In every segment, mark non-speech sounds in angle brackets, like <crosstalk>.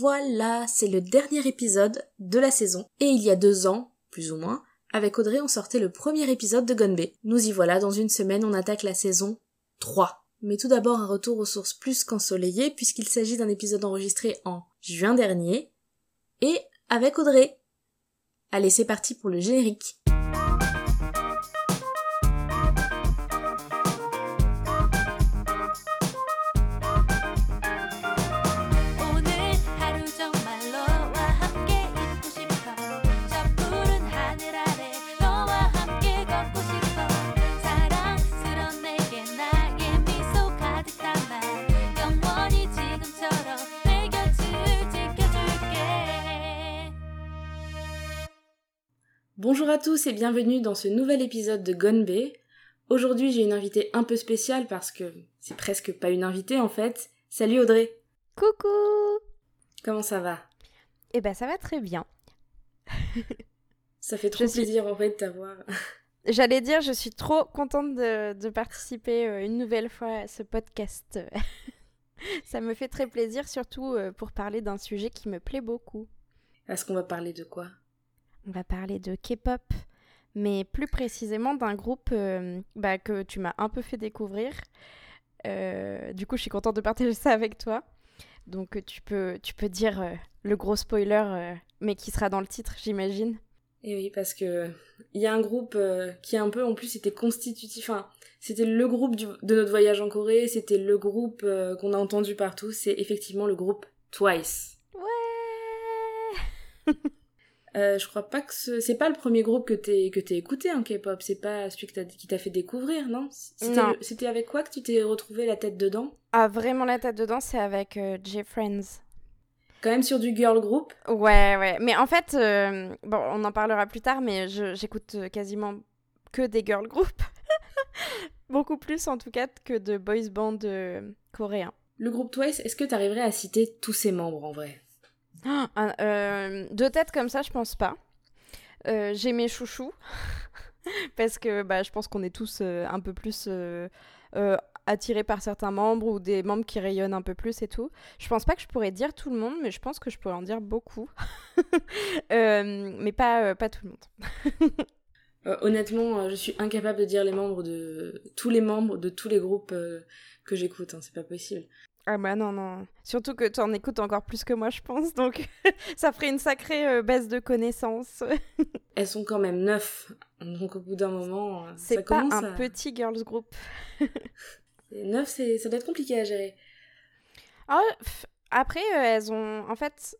Voilà, c'est le dernier épisode de la saison. Et il y a deux ans, plus ou moins, avec Audrey on sortait le premier épisode de Gunbe. Nous y voilà, dans une semaine on attaque la saison 3. Mais tout d'abord un retour aux sources plus qu'ensoleillées puisqu'il s'agit d'un épisode enregistré en juin dernier et avec Audrey. Allez, c'est parti pour le générique. Bonjour à tous et bienvenue dans ce nouvel épisode de Gonbe. Aujourd'hui j'ai une invitée un peu spéciale parce que c'est presque pas une invitée en fait. Salut Audrey Coucou Comment ça va? Eh ben ça va très bien. ça fait trop plaisir en fait de t'avoir. <laughs> J'allais dire, je suis trop contente de, participer euh, une nouvelle fois à ce podcast. <laughs> ça me fait très plaisir, surtout euh, pour parler d'un sujet qui me plaît beaucoup. Est-ce qu'on va parler de quoi? On va parler de K-pop, mais plus précisément d'un groupe euh, bah, que tu m'as un peu fait découvrir. Euh, du coup, je suis contente de partager ça avec toi. Donc, tu peux, tu peux dire euh, le gros spoiler, mais qui sera dans le titre, j'imagine. Et oui, parce que il y a un groupe qui un peu, en plus, était constitutif. Enfin, c'était le groupe de notre voyage en Corée. C'était le groupe qu'on a entendu partout. C'est effectivement le groupe Twice. Ouais. <laughs> Euh, je crois pas que ce... c'est pas le premier groupe que t'es que t'es écouté en K-pop, c'est pas celui que qui t'a fait découvrir, non? C'était avec quoi que tu t'es retrouvé la tête dedans? Ah vraiment la tête dedans, c'est avec euh, J-Friends. Quand même sur du girl group? Ouais ouais, mais en fait euh, bon, on en parlera plus tard mais j'écoute quasiment que des girl groups. <laughs> Beaucoup plus en tout cas que de boys band coréens. Le groupe Twice, est-ce que tu arriverais à citer tous ses membres en vrai? <gasps> euh, de tête comme ça, je pense pas. Euh, j'ai mes chouchous. <laughs> parce que bah, je pense qu'on est tous euh, un peu plus attirés par certains membres ou des membres qui rayonnent un peu plus et tout. Je pense pas que je pourrais dire tout le monde, mais je pense que je pourrais en dire beaucoup. <laughs> mais pas, pas tout le monde. <laughs> honnêtement, je suis incapable de dire les membres de tous les membres de tous les groupes que j'écoute. Hein, c'est pas possible. Ah bah non, non. Surtout que tu en écoutes encore plus que moi, je pense. Donc <laughs> ça ferait une sacrée euh, baisse de connaissances. <laughs> Elles sont quand même neuf. Donc au bout d'un moment, euh, c'est pas un petit girls group. <laughs> neuf, ça doit être compliqué à gérer. Ah, après, euh, elles ont... En fait...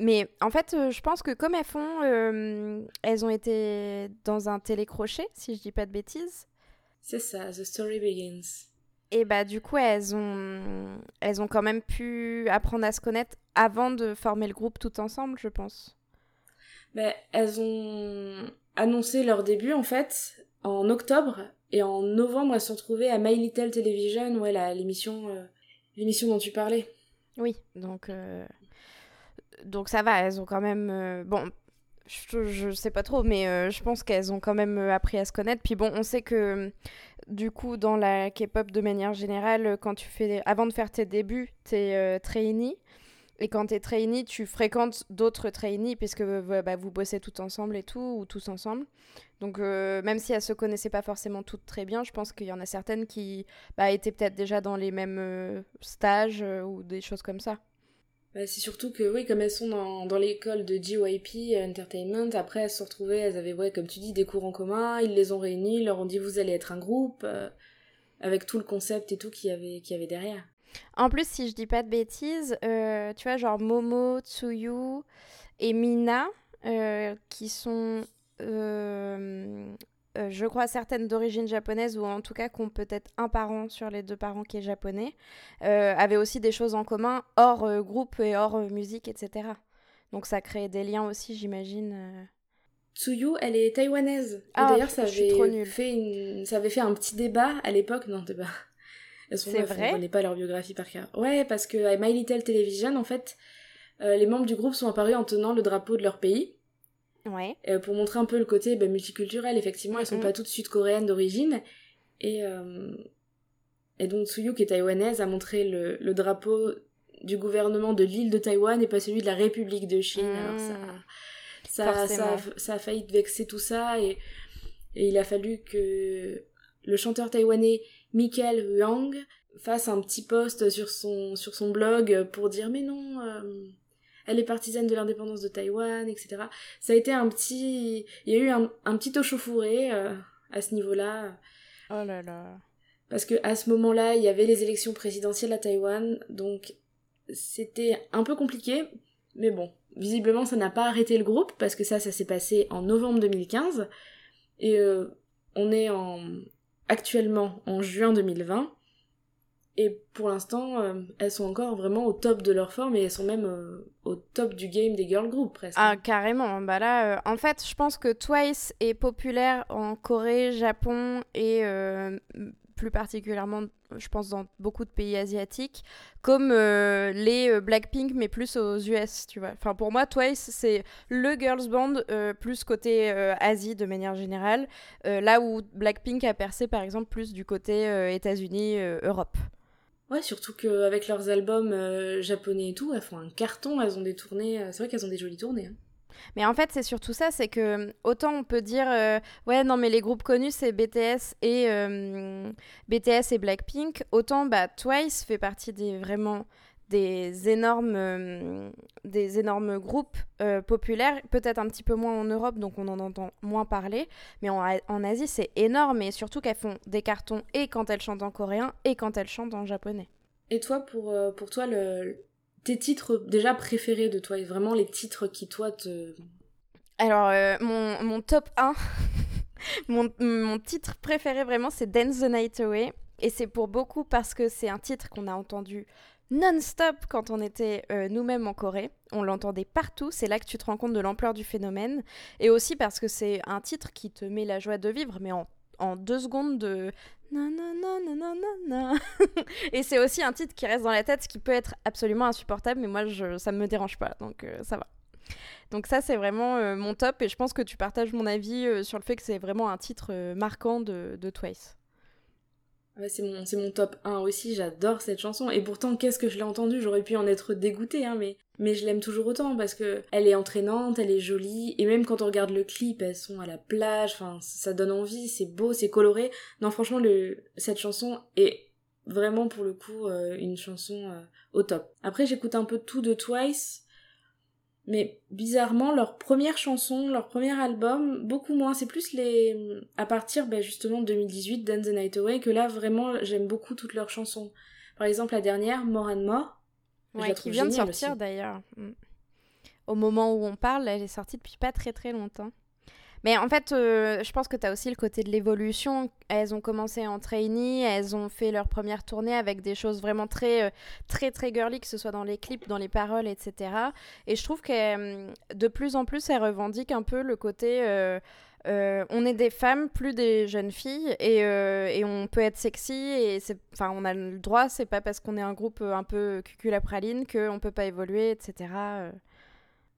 Mais en fait, je pense que comme elles font... elles ont été dans un télécrochet, si je dis pas de bêtises. C'est ça, The Story Begins. Et bah du coup, elles ont, elles ont quand même pu apprendre à se connaître avant de former le groupe tout ensemble, je pense. Bah, elles ont annoncé leur début en fait en octobre et en novembre elles se sont retrouvées à My Little Television, ouais, l'émission euh, l'émission dont tu parlais. Oui, donc euh, donc ça va, elles ont quand même euh, bon je, je, sais pas trop, mais je pense qu'elles ont quand même appris à se connaître. Puis bon, on sait que du coup, dans la K-pop de manière générale, quand tu fais, avant de faire tes débuts, t'es euh, trainee. Et quand t'es trainee, tu fréquentes d'autres trainees puisque bah, vous bossez tout ensemble et tout, ou tous ensemble. Donc euh, même si elles se connaissaient pas forcément toutes très bien, je pense qu'il y en a certaines qui bah, étaient peut-être déjà dans les mêmes euh, stages ou des choses comme ça. Bah, c'est surtout que, oui, comme elles sont dans, dans l'école de JYP Entertainment, après elles se sont retrouvées, elles avaient, ouais, comme tu dis, des cours en commun, ils les ont réunis, ils leur ont dit vous allez être un groupe, euh, avec tout le concept et tout qu'il y avait, avait derrière. En plus, si je dis pas de bêtises, euh, tu vois, genre Momo, Tsuyu et Mina, euh, qui sont euh, je crois, certaines d'origine japonaise, ou en tout cas qui ont peut-être un parent sur les deux parents qui est japonais, euh, avaient aussi des choses en commun hors euh, groupe et hors musique, etc. Donc ça crée des liens aussi, j'imagine. Tsuyu, elle est taïwanaise. Ah, D'ailleurs, ça, avait fait ça avait fait un petit débat à l'époque. Non, débat. <laughs> C'est vrai. On connaît pas leur biographie par cœur. Ouais, parce que à My Little Television, en fait, les membres du groupe sont apparus en tenant le drapeau de leur pays. Euh, pour montrer un peu le côté bah, multiculturel, effectivement, elles sont pas toutes sud-coréennes d'origine. Et, euh, et donc Tsuyu, qui est taïwanaise, a montré le, le drapeau du gouvernement de l'île de Taïwan et pas celui de la République de Chine. Alors ça, Mmh. ça, ça, a failli vexer tout ça et, et il a fallu que le chanteur taïwanais Michael Huang fasse un petit post sur son, sur son blog pour dire mais non, euh, elle est partisane de l'indépendance de Taïwan, etc. Ça a été un petit... Il y a eu un, un petit échauffouré euh, à ce niveau-là. Oh là là. Parce que à ce moment-là, il y avait les élections présidentielles à Taïwan, donc c'était un peu compliqué, mais bon, visiblement ça n'a pas arrêté le groupe, parce que ça, ça s'est passé en novembre 2015, et euh, on est en actuellement en juin 2020, et pour l'instant, euh, elles sont encore vraiment au top de leur forme, et elles sont même euh, au top du game des girl groups, presque. Ah, carrément. Bah là, euh, en fait, je pense que Twice est populaire en Corée, Japon et plus particulièrement, je pense, dans beaucoup de pays asiatiques, comme les Blackpink, mais plus aux US, tu vois. Enfin, pour moi, Twice, c'est le girls band plus côté Asie de manière générale, là où Blackpink a percé, par exemple, plus du côté États-Unis, Europe. Ouais, surtout qu'avec leurs albums euh, japonais et tout, elles font un carton, elles ont des tournées, euh, c'est vrai qu'elles ont des jolies tournées. hein. Mais en fait, c'est surtout ça, c'est que autant on peut dire euh, ouais non mais les groupes connus c'est BTS et euh, BTS et Blackpink, autant bah Twice fait partie des vraiment des énormes euh, des énormes groupes euh, populaires, peut-être un petit peu moins en Europe donc on en entend moins parler, mais en, en Asie c'est énorme et surtout qu'elles font des cartons et quand elles chantent en coréen et quand elles chantent en japonais. Et toi, pour, euh, pour toi, le, tes titres déjà préférés de toi, et vraiment les titres qui, toi, te... Alors, euh, mon, mon top 1, <laughs> mon, mon titre préféré vraiment, c'est Dance the Night Away. Et c'est pour beaucoup parce que c'est un titre qu'on a entendu non-stop quand on était euh, nous-mêmes en Corée. On l'entendait partout, c'est là que tu te rends compte de l'ampleur du phénomène. Et aussi parce que c'est un titre qui te met la joie de vivre, mais en, en deux secondes de... <laughs> Et c'est aussi un titre qui reste dans la tête, ce qui peut être absolument insupportable, mais moi, ça me dérange pas, donc euh, ça va. Donc ça, c'est vraiment euh, mon top, et je pense que tu partages mon avis sur le fait que c'est vraiment un titre marquant de, de Twice. Ouais, c'est mon, top 1 aussi, j'adore cette chanson. Et pourtant, qu'est-ce que je l'ai entendue? J'aurais pu en être dégoûtée, hein, mais, je l'aime toujours autant parce que elle est entraînante, elle est jolie, et même quand on regarde le clip, elles sont à la plage, ça donne envie, c'est beau, c'est coloré. Non, franchement, cette chanson est vraiment pour le coup euh, une chanson euh, au top. Après, j'écoute un peu tout de Twice, mais bizarrement, leur première chanson, leur premier album, beaucoup moins. C'est plus les. À partir ben, justement de 2018, Dance the Night Away, que là vraiment j'aime beaucoup toutes leurs chansons. Par exemple, la dernière, More and More. je Ouais, qui trouve vient de sortir d'ailleurs. Mm. Au moment où on parle, elle est sortie depuis pas très très longtemps. Mais en fait, euh, je pense que tu as aussi le côté de l'évolution. Elles ont commencé en trainee, elles ont fait leur première tournée avec des choses vraiment très, euh, très, très girly, que ce soit dans les clips, dans les paroles, etc. Et je trouve que de plus en plus, elles revendiquent un peu le côté. euh, on est des femmes, plus des jeunes filles, et, on peut être sexy, et enfin, on a le droit, c'est pas parce qu'on est un groupe un peu cuculapraline qu'on peut pas évoluer, etc.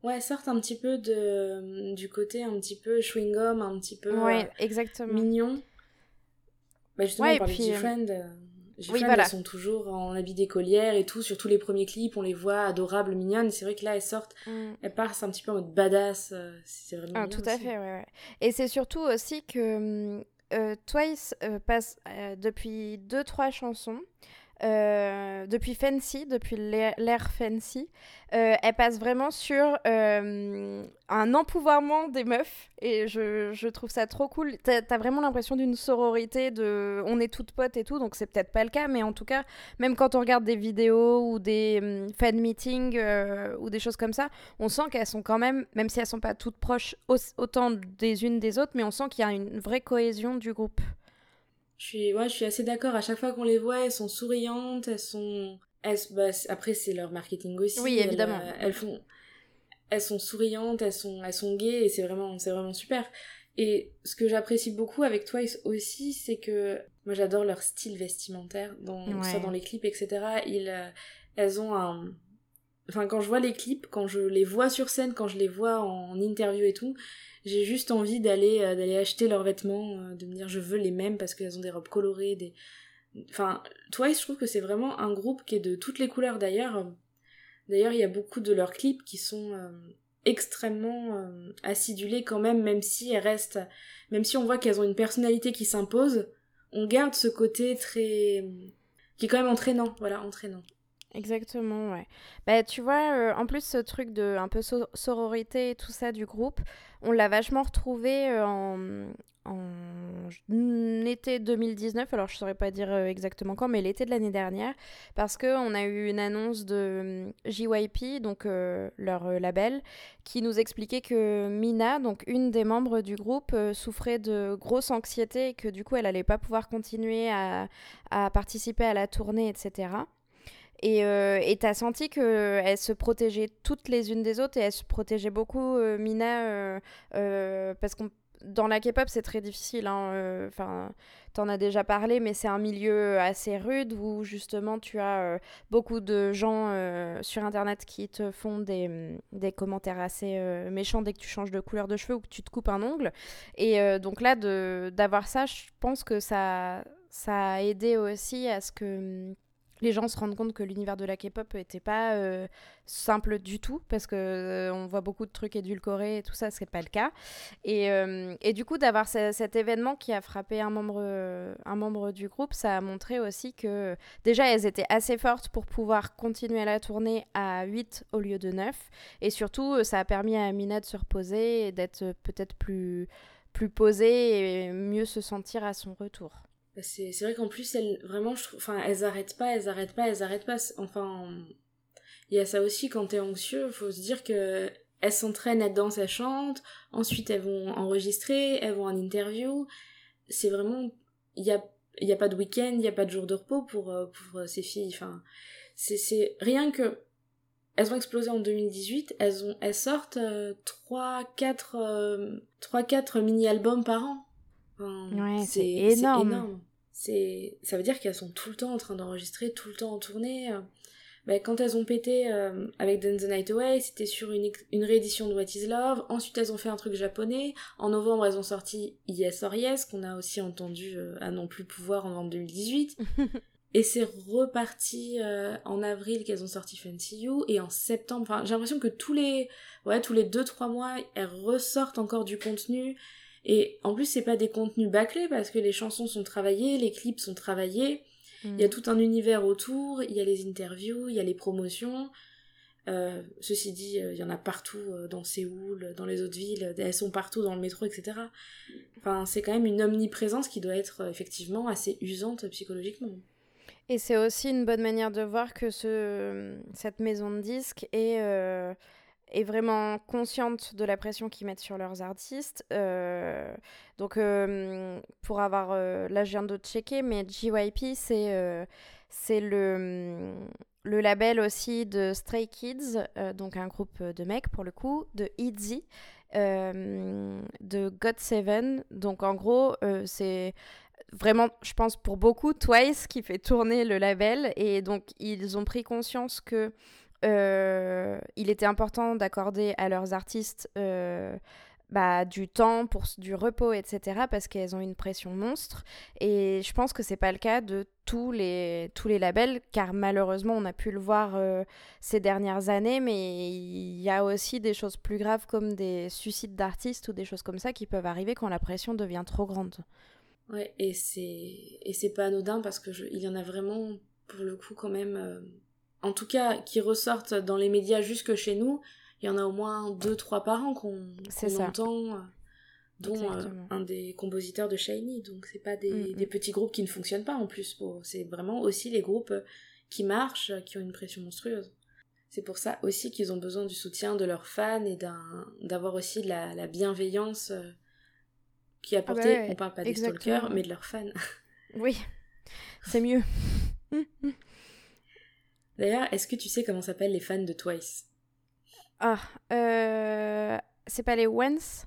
euh. Ouais, sortent un petit peu de du côté un petit peu chewing-gum, un petit peu Ouais, euh, exactement. mignon. Bah justement, Ouais, on parlait de puis, euh, G-Friend. euh, G-Friend, oui, voilà. elles sont toujours en habit d'écolière et tout. Sur tous les premiers clips, on les voit adorables, mignonnes. C'est vrai que là, elles sortent, Mm. elles passent un petit peu en mode badass. euh, c'est vraiment Ah, tout à aussi. fait, ouais, ouais. Et c'est surtout aussi que euh, Twice euh, passe euh, depuis deux, trois chansons. Euh, depuis Fancy, depuis l'ère Fancy, euh, elle passe vraiment sur euh, un empouvoirment des meufs et je, trouve ça trop cool. T'as as vraiment l'impression d'une sororité, de on est toutes potes et tout, donc c'est peut-être pas le cas, mais en tout cas, même quand on regarde des vidéos ou des hum, fan meetings ou des choses comme ça, on sent qu'elles sont quand même, même si elles sont pas toutes proches au- autant des unes des autres, mais on sent qu'il y a une vraie cohésion du groupe. Je suis, ouais, je suis assez d'accord. À chaque fois qu'on les voit, elles sont souriantes, elles sont. Elles, bah, après, c'est leur marketing aussi. Oui, évidemment. euh, Elles, font. Elles sont souriantes, elles sont, elles sont gaies et c'est vraiment, c'est vraiment super. Et ce que j'apprécie beaucoup avec Twice aussi, c'est que moi j'adore leur style vestimentaire, dans, ce soit Ouais. dans les clips, etc. Ils, euh, elles ont un. Enfin, quand je vois les clips, quand je les vois sur scène, quand je les vois en interview et tout, j'ai juste envie d'aller euh, d'aller acheter leurs vêtements, euh, de me dire je veux les mêmes parce qu'elles ont des robes colorées. Enfin, Twice, je trouve que c'est vraiment un groupe qui est de toutes les couleurs d'ailleurs. D'ailleurs, il y a beaucoup de leurs clips qui sont extrêmement acidulés quand même, même si elles restent, même si on voit qu'elles ont une personnalité qui s'impose, on garde ce côté très, qui est quand même entraînant, voilà, entraînant. Exactement, ouais. Bah, tu vois, euh, en plus, ce truc de un peu sororité et tout ça du groupe, on l'a vachement retrouvé euh, en, en été 2019. Alors, je saurais pas dire euh, exactement quand, mais l'été de l'année dernière, parce qu'on a eu une annonce de JYP, donc leur label, qui nous expliquait que Mina, donc une des membres du groupe, souffrait de grosse anxiété et que du coup, elle allait pas pouvoir continuer à, à participer à la tournée, etc. Et euh, t'as senti qu'elles se protégeaient toutes les unes des autres et elles se protégeaient beaucoup, euh, Mina, euh, euh, parce que dans la K-pop, c'est très difficile. Hein, enfin, t'en as déjà parlé, mais c'est un milieu assez rude où justement tu as beaucoup de gens sur Internet qui te font des, des commentaires assez méchants dès que tu changes de couleur de cheveux ou que tu te coupes un ongle. Et donc là, d'avoir ça, je pense que ça, ça a aidé aussi à ce que les gens se rendent compte que l'univers de la K-pop n'était pas euh, simple du tout parce que euh, on voit beaucoup de trucs édulcorés et tout ça, ce n'est pas le cas. Et, euh, du coup, d'avoir cet événement qui a frappé un membre, un membre du groupe, ça a montré aussi que déjà elles étaient assez fortes pour pouvoir continuer la tournée à 8 au lieu de 9. Et surtout, ça a permis à Amina de se reposer et d'être peut-être plus, plus posée et mieux se sentir à son retour. C'est vrai qu'en plus, elles, vraiment, je trouve, enfin, elles arrêtent pas, elles arrêtent pas, elles arrêtent pas. Enfin, il y a ça aussi quand t'es anxieux, faut se dire que elles s'entraînent, elles dansent, elles chantent, ensuite elles vont enregistrer, elles vont en interview. C'est vraiment, il y a, y a pas de week-end, il y a pas de jour de repos pour, euh, pour ces filles. Enfin, c'est rien que, elles ont explosé en 2018, elles ont, elles sortent 3, 4, 3, 4 mini-albums par an ouais, c'est énorme. C'est ça veut dire qu'elles sont tout le temps en train d'enregistrer, tout le temps en tournée. Bah, quand elles ont pété euh, avec Dance the Night Away, c'était sur une, une réédition de What Is Love. Ensuite, elles ont fait un truc japonais. En novembre, elles ont sorti Yes or Yes, qu'on a aussi entendu euh, à non plus pouvoir en novembre 2018. <laughs> et c'est reparti euh, en avril qu'elles ont sorti Fancy You. Et en septembre, enfin, j'ai l'impression que tous les, ouais, tous les 2-3 mois, elles ressortent encore du contenu. Et en plus, c'est pas des contenus bâclés parce que les chansons sont travaillées, les clips sont travaillés. Il y a mm. tout un univers autour, il y a les interviews, il y a les promotions. Euh, ceci dit, euh, il y en a partout euh, dans Séoul, dans les autres villes, elles sont partout dans le métro, etc. Enfin, c'est quand même une omniprésence qui doit être effectivement assez usante psychologiquement. Et c'est aussi une bonne manière de voir que ce, cette maison de disques est est vraiment consciente de la pression qu'ils mettent sur leurs artistes. Euh, donc, euh, pour avoir. Euh, là, je viens de checker, mais JYP, c'est c'est le, le label aussi de Stray Kids, donc un groupe de mecs pour le coup, de ITZY. de God Seven. Donc en gros, c'est vraiment, je pense pour beaucoup, Twice qui fait tourner le label. Et donc ils ont pris conscience que euh, il était important d'accorder à leurs artistes euh, bah, du temps, pour du repos, etc. parce qu'elles ont une pression monstre. Et je pense que c'est pas le cas de tous les, tous les labels, car malheureusement, on a pu le voir euh, ces dernières années, mais il y a aussi des choses plus graves comme des suicides d'artistes ou des choses comme ça qui peuvent arriver quand la pression devient trop grande. Ouais, et c'est et c'est pas anodin parce que il y en a vraiment pour le coup quand même en tout cas qui ressortent dans les médias jusque chez nous, il y en a au moins deux trois par an qu'on entend euh, dont euh, un des compositeurs de Shiny. Donc c'est pas des, mm, mm. des, petits groupes qui ne fonctionnent pas en plus c'est vraiment aussi les groupes qui marchent qui ont une pression monstrueuse. C'est pour ça aussi qu'ils ont besoin du soutien de leurs fans et d'avoir aussi de la, bienveillance euh, qui est ah bah apportée, on parle pas des stalkers, mais de leurs fans. <laughs> Oui, c'est mieux. <laughs> D'ailleurs, est-ce que tu sais comment s'appellent les fans de Twice? Ah, euh... c'est pas les Wens?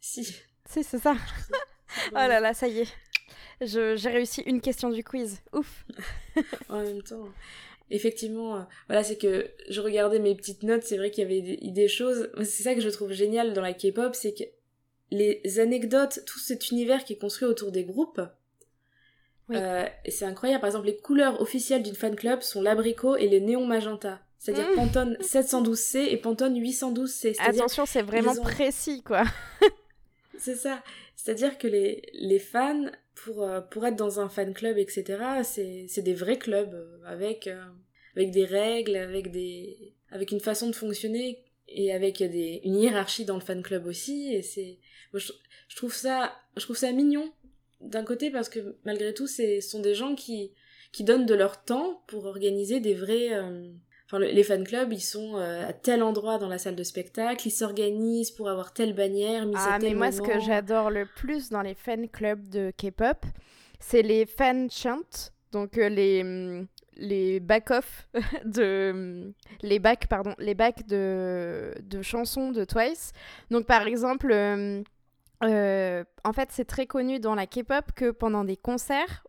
Si. Si, c'est ça. <laughs> oh là là, ça y est. J'ai réussi une question du quiz. Ouf. <laughs> en même temps. Effectivement, euh, voilà, c'est que je regardais mes petites notes, c'est vrai qu'il y avait des, des choses. C'est ça que je trouve génial dans la K-pop, c'est que les anecdotes, tout cet univers qui est construit autour des groupes, euh, c'est incroyable. Par exemple, les couleurs officielles d'une fan club sont l'abricot et le néon magenta. C'est-à-dire mmh. Pantone 712C et Pantone 812C. Attention, c'est vraiment précis, quoi. <laughs> c'est ça. C'est-à-dire que les, les fans, pour, euh, pour être dans un fan club, etc., c'est des vrais clubs euh, avec, euh, avec des règles, avec, des, avec une façon de fonctionner et avec des, une hiérarchie dans le fan club aussi. Et c'est, je, je, trouve ça, je trouve ça mignon d'un côté parce que malgré tout, ce sont des gens qui, qui donnent de leur temps pour organiser des vrais, Enfin, les fan clubs, ils sont euh, à tel endroit dans la salle de spectacle, ils s'organisent pour avoir telle bannière, mise ah, mais moi, ce que j'adore le plus dans les fan clubs de K-pop, c'est les fan chants, donc euh, les mm, les back-off <laughs> de mm, les back pardon les back de de chansons de Twice. Donc par exemple. Euh, en fait, c'est très connu dans la K-pop que pendant des concerts,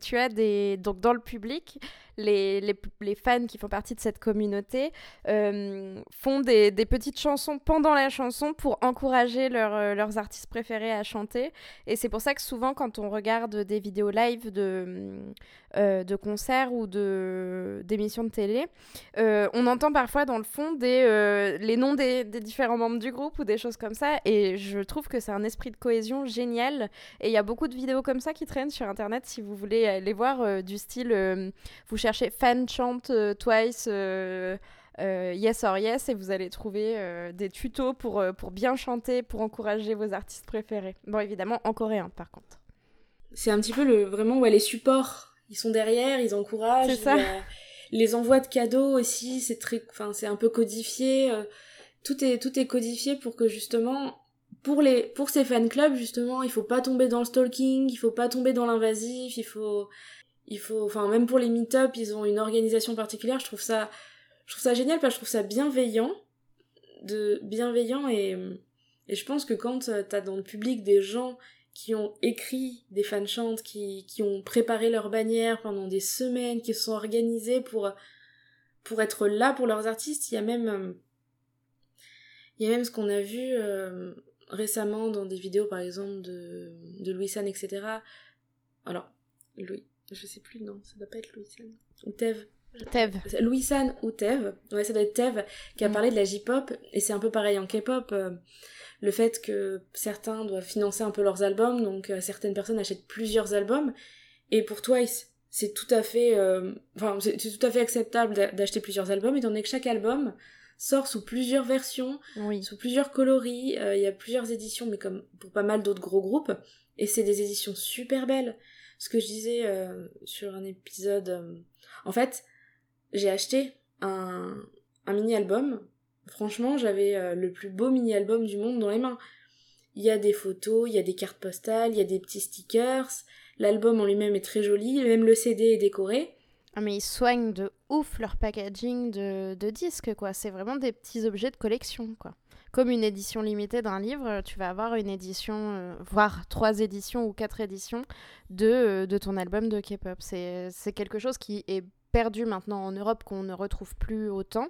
tu as des donc dans le public, les, les, les, fans qui font partie de cette communauté euh, font des, des, petites chansons pendant la chanson pour encourager euh, leurs artistes préférés à chanter. Et c'est pour ça que souvent, quand on regarde des vidéos live de, euh, de concerts ou d'émissions de, télé, on entend parfois dans le fond des, les noms des, des, différents membres du groupe ou des choses comme ça. Et je trouve que c'est un esprit de cohésion génial. Et il y a beaucoup de vidéos comme ça qui traînent sur Internet si vous voulez les voir, du style, vous cherchez fan chant euh, twice. Euh, euh, yes or Yes et vous allez trouver des tutos pour, pour bien chanter, pour encourager vos artistes préférés. Bon, évidemment, en coréen par contre. C'est un petit peu le, vraiment ouais, les supports. Ils sont derrière, ils encouragent. C'est ça. les envois de cadeaux aussi, c'est très, enfin, c'est un peu codifié. tout est, tout est codifié pour que justement, pour les, pour ces fan clubs, justement, il faut pas tomber dans le stalking, il faut pas tomber dans l'invasif, il faut, il faut enfin même pour les meet-up ils ont une organisation particulière. Je trouve ça je trouve ça génial parce que je trouve ça bienveillant de bienveillant et et je pense que quand euh, t'as dans le public des gens qui ont écrit des fan chantes qui qui ont préparé leurs bannières pendant des semaines qui se sont organisés pour pour être là pour leurs artistes il y a même euh, il y a même ce qu'on a vu euh, récemment dans des vidéos par exemple de de Louis San etc alors Louis je sais plus le nom, ça doit pas être Louis San. Ou Tev. Tev. Louis San ou Tev. Ouais, ça doit être Tev qui a mm. parlé de la J-pop. Et c'est un peu pareil en K-pop. Euh, le fait que certains doivent financer un peu leurs albums, donc euh, certaines personnes achètent plusieurs albums. Et pour Twice, c'est tout à fait, euh, enfin, c'est tout à fait acceptable d'acheter plusieurs albums, étant donné que chaque album sort sous plusieurs versions, sous plusieurs coloris. Il y a plusieurs éditions, mais comme pour pas mal d'autres gros groupes. Et c'est des éditions super belles ce que je disais euh, sur un épisode. Euh, en fait, j'ai acheté un, un mini-album. Franchement, j'avais euh, le plus beau mini-album du monde dans les mains. Il y a des photos, il y a des cartes postales, il y a des petits stickers. L'album en lui-même est très joli, même le CD est décoré. Ah mais ils soignent de ouf leur packaging de, de disques, quoi. C'est vraiment des petits objets de collection, quoi comme une édition limitée d'un livre, tu vas avoir une édition, euh, voire trois éditions ou quatre éditions de, euh, de ton album de K-pop. C'est quelque chose qui est perdu maintenant en Europe qu'on ne retrouve plus autant,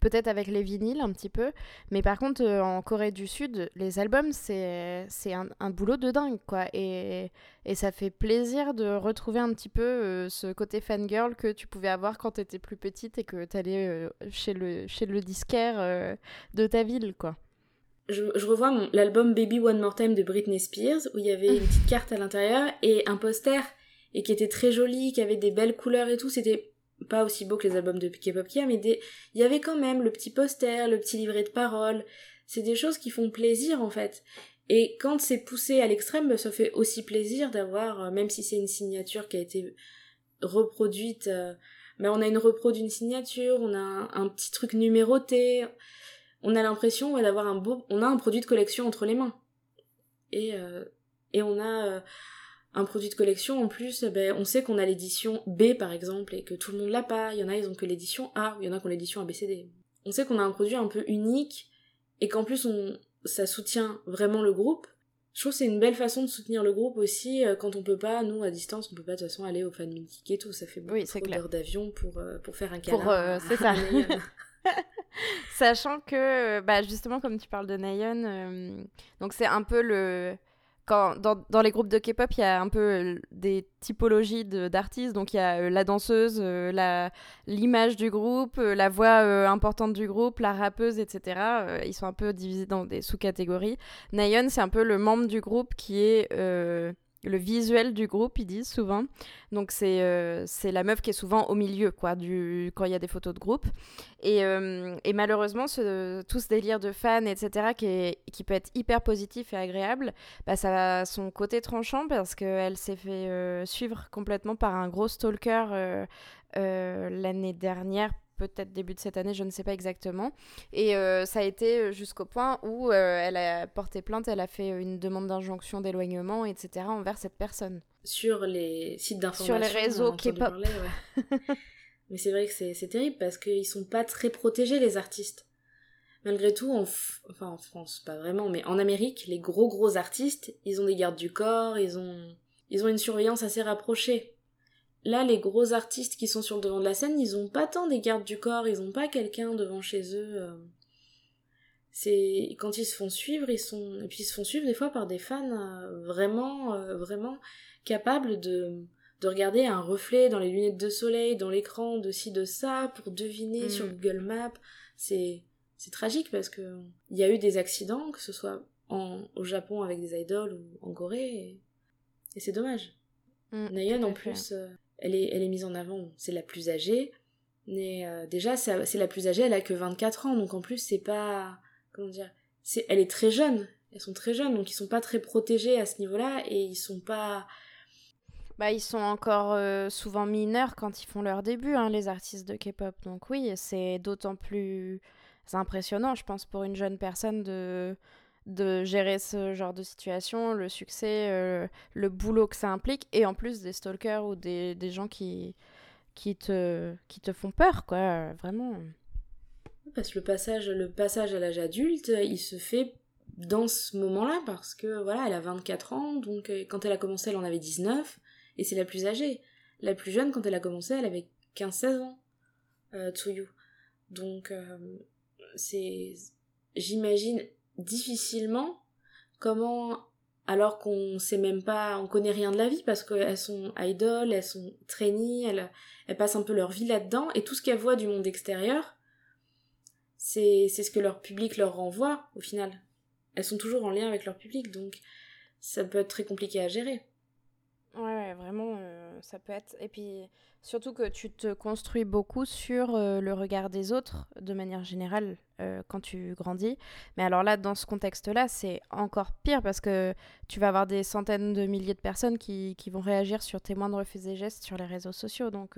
peut-être avec les vinyles un petit peu, mais par contre euh, en Corée du Sud, les albums c'est un, un boulot de dingue quoi, et, et ça fait plaisir de retrouver un petit peu ce côté fangirl que tu pouvais avoir quand tu étais plus petite et que tu allais chez, le, chez le disquaire de ta ville quoi. Je, je revois l'album Baby One More Time de Britney Spears où il y avait <laughs> une petite carte à l'intérieur et un poster et qui était très joli, qui avait des belles couleurs et tout. C'était pas aussi beau que les albums de K-pop Kia, mais des... il y avait quand même le petit poster, le petit livret de paroles. C'est des choses qui font plaisir en fait. Et quand c'est poussé à l'extrême, ça fait aussi plaisir d'avoir, euh, même si c'est une signature qui a été reproduite, euh, mais on a une repro d'une signature, on a un, un petit truc numéroté on a l'impression d'avoir un beau, on a un produit de collection entre les mains. Et, euh, et on a euh, un produit de collection en plus, eh ben, on sait qu'on a l'édition B par exemple et que tout le monde l'a pas. Il y en a, ils ont que l'édition A, il y en a qui ont l'édition ABCD. On sait qu'on a un produit un peu unique et qu'en plus on, ça soutient vraiment le groupe. Je trouve que c'est une belle façon de soutenir le groupe aussi euh, quand on peut pas, nous à distance, on peut pas de toute façon aller au fan meeting et tout. Ça fait beaucoup oui, d'heures d'avion pour, pour faire un câlin. c'est ça. <laughs> <laughs> Sachant que, bah, justement, comme tu parles de Nayeon, euh, donc c'est un peu le, dans, les groupes de K-pop, il y a un peu euh, des typologies d'artistes. Donc, il y a euh, la danseuse, la l'image du groupe, la voix importante du groupe, la rappeuse, etc. ils sont un peu divisés dans des sous-catégories. Nayeon, c'est un peu le membre du groupe qui est le visuel du groupe, ils disent souvent. Donc c'est euh, c'est la meuf qui est souvent au milieu, quoi, du, quand il y a des photos de groupe. Et, euh, malheureusement, ce, tout ce délire de fans, etc., qui, est, qui peut être hyper positif et agréable, bah, ça a son côté tranchant parce qu'elle s'est fait euh, suivre complètement par un gros stalker l'année dernière peut-être début de cette année, je ne sais pas exactement. Et euh, ça a été euh, jusqu'au point où euh, elle a porté plainte, elle a fait une demande d'injonction d'éloignement, etc. envers cette personne. Sur les sites d'information. Sur les réseaux K-pop. <laughs> Mais c'est vrai que c'est terrible parce qu'ils sont pas très protégés, les artistes. Malgré tout, en, enfin en France, pas vraiment, mais en Amérique, les gros gros artistes, ils ont des gardes du corps, ils ont, ils ont une surveillance assez rapprochée. Là, les gros artistes qui sont sur le devant de la scène, ils ont pas tant des gardes du corps, ils ont pas quelqu'un devant chez eux. Euh. C'est quand ils se font suivre, ils sont et puis ils se font suivre des fois par des fans euh, vraiment euh, vraiment capables de de regarder un reflet dans les lunettes de soleil, dans l'écran de ci de ça pour deviner sur mm. Google Maps. C'est c'est tragique parce que il y a eu des accidents, que ce soit en, au Japon avec des idoles ou en Corée, et, c'est dommage. Mm, en plus, elle est, mise en avant, c'est la plus âgée, mais euh, déjà c'est la plus âgée, elle a que 24 ans, donc en plus c'est pas comment dire, elle est très jeune, elles sont très jeunes, donc ils sont pas très protégés à ce niveau-là et ils sont pas bah, ils sont encore euh, souvent mineurs quand ils font leur début, hein, les artistes de K-pop. Donc oui, c'est d'autant plus impressionnant, je pense, pour une jeune personne de, de gérer ce genre de situation, le succès, euh, le boulot que ça implique, et en plus des stalkers ou des, des gens qui, qui, te, qui te font peur, quoi, vraiment. Parce que le passage, le passage à l'âge adulte, il se fait dans ce moment-là, parce que voilà, elle a 24 ans, donc euh, quand elle a commencé, elle en avait 19, et c'est la plus âgée. La plus jeune, quand elle a commencé, elle avait 15-16 ans, euh, Tsuyu. Donc, euh, c'est. J'imagine difficilement comment alors qu'on sait même pas, on connaît rien de la vie parce qu'elles sont idoles, elles sont trainees, elles, elles passent un peu leur vie là-dedans et tout ce qu'elles voient du monde extérieur, c'est ce que leur public leur renvoie au final. Elles sont toujours en lien avec leur public donc ça peut être très compliqué à gérer. Ouais, vraiment, euh, ça peut être. Et puis, surtout que tu te construis beaucoup sur euh, le regard des autres, de manière générale, euh, quand tu grandis. Mais alors là, dans ce contexte-là, c'est encore pire parce que tu vas avoir des centaines de milliers de personnes qui, qui vont réagir sur tes moindres faits et gestes sur les réseaux sociaux. Donc,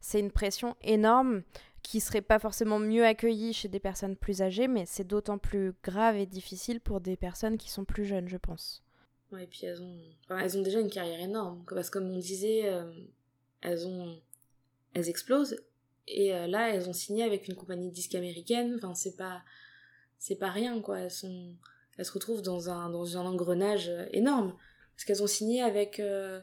c'est une pression énorme qui serait pas forcément mieux accueillie chez des personnes plus âgées, mais c'est d'autant plus grave et difficile pour des personnes qui sont plus jeunes, je pense. Ouais, et puis elles ont, elles ont déjà une carrière énorme. Parce que comme on disait, euh, elles ont, elles explosent. Et euh, là, elles ont signé avec une compagnie de disques américaine. Enfin, c'est pas, c'est pas rien, quoi. Elles sont, elles se retrouvent dans un, dans un engrenage énorme. Parce qu'elles ont signé avec euh,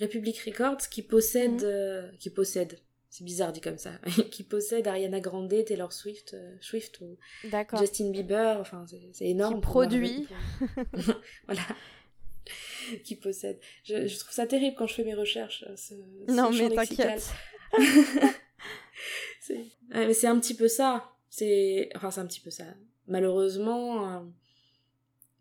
Republic Records qui possède, mhm. qui possède, c'est bizarre dit comme ça, <laughs> qui possède Ariana Grande, Taylor Swift, Swift ou Justin Bieber. Enfin, c'est énorme. Qui produit. <laughs> voilà. <laughs> qui possède. Je, trouve ça terrible quand je fais mes recherches. Euh, ce, non, mais t'inquiète. <laughs> c'est un petit peu ça. C'est enfin c'est un petit peu ça. Malheureusement, euh,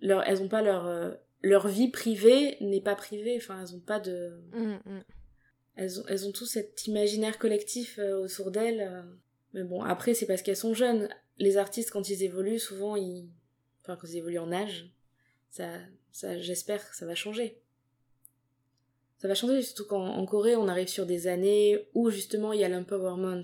leur, elles ont pas leur euh, leur vie privée n'est pas privée. Enfin, elles ont pas de. Mm, mm. Elles ont elles ont tout cet imaginaire collectif autour d'elles. Mais bon, après c'est parce qu'elles sont jeunes. Les artistes quand ils évoluent, souvent ils, enfin quand ils évoluent en âge, ça, ça j'espère que ça va changer. Ça va changer, surtout qu'en Corée, on arrive sur des années où justement il y a l'empowerment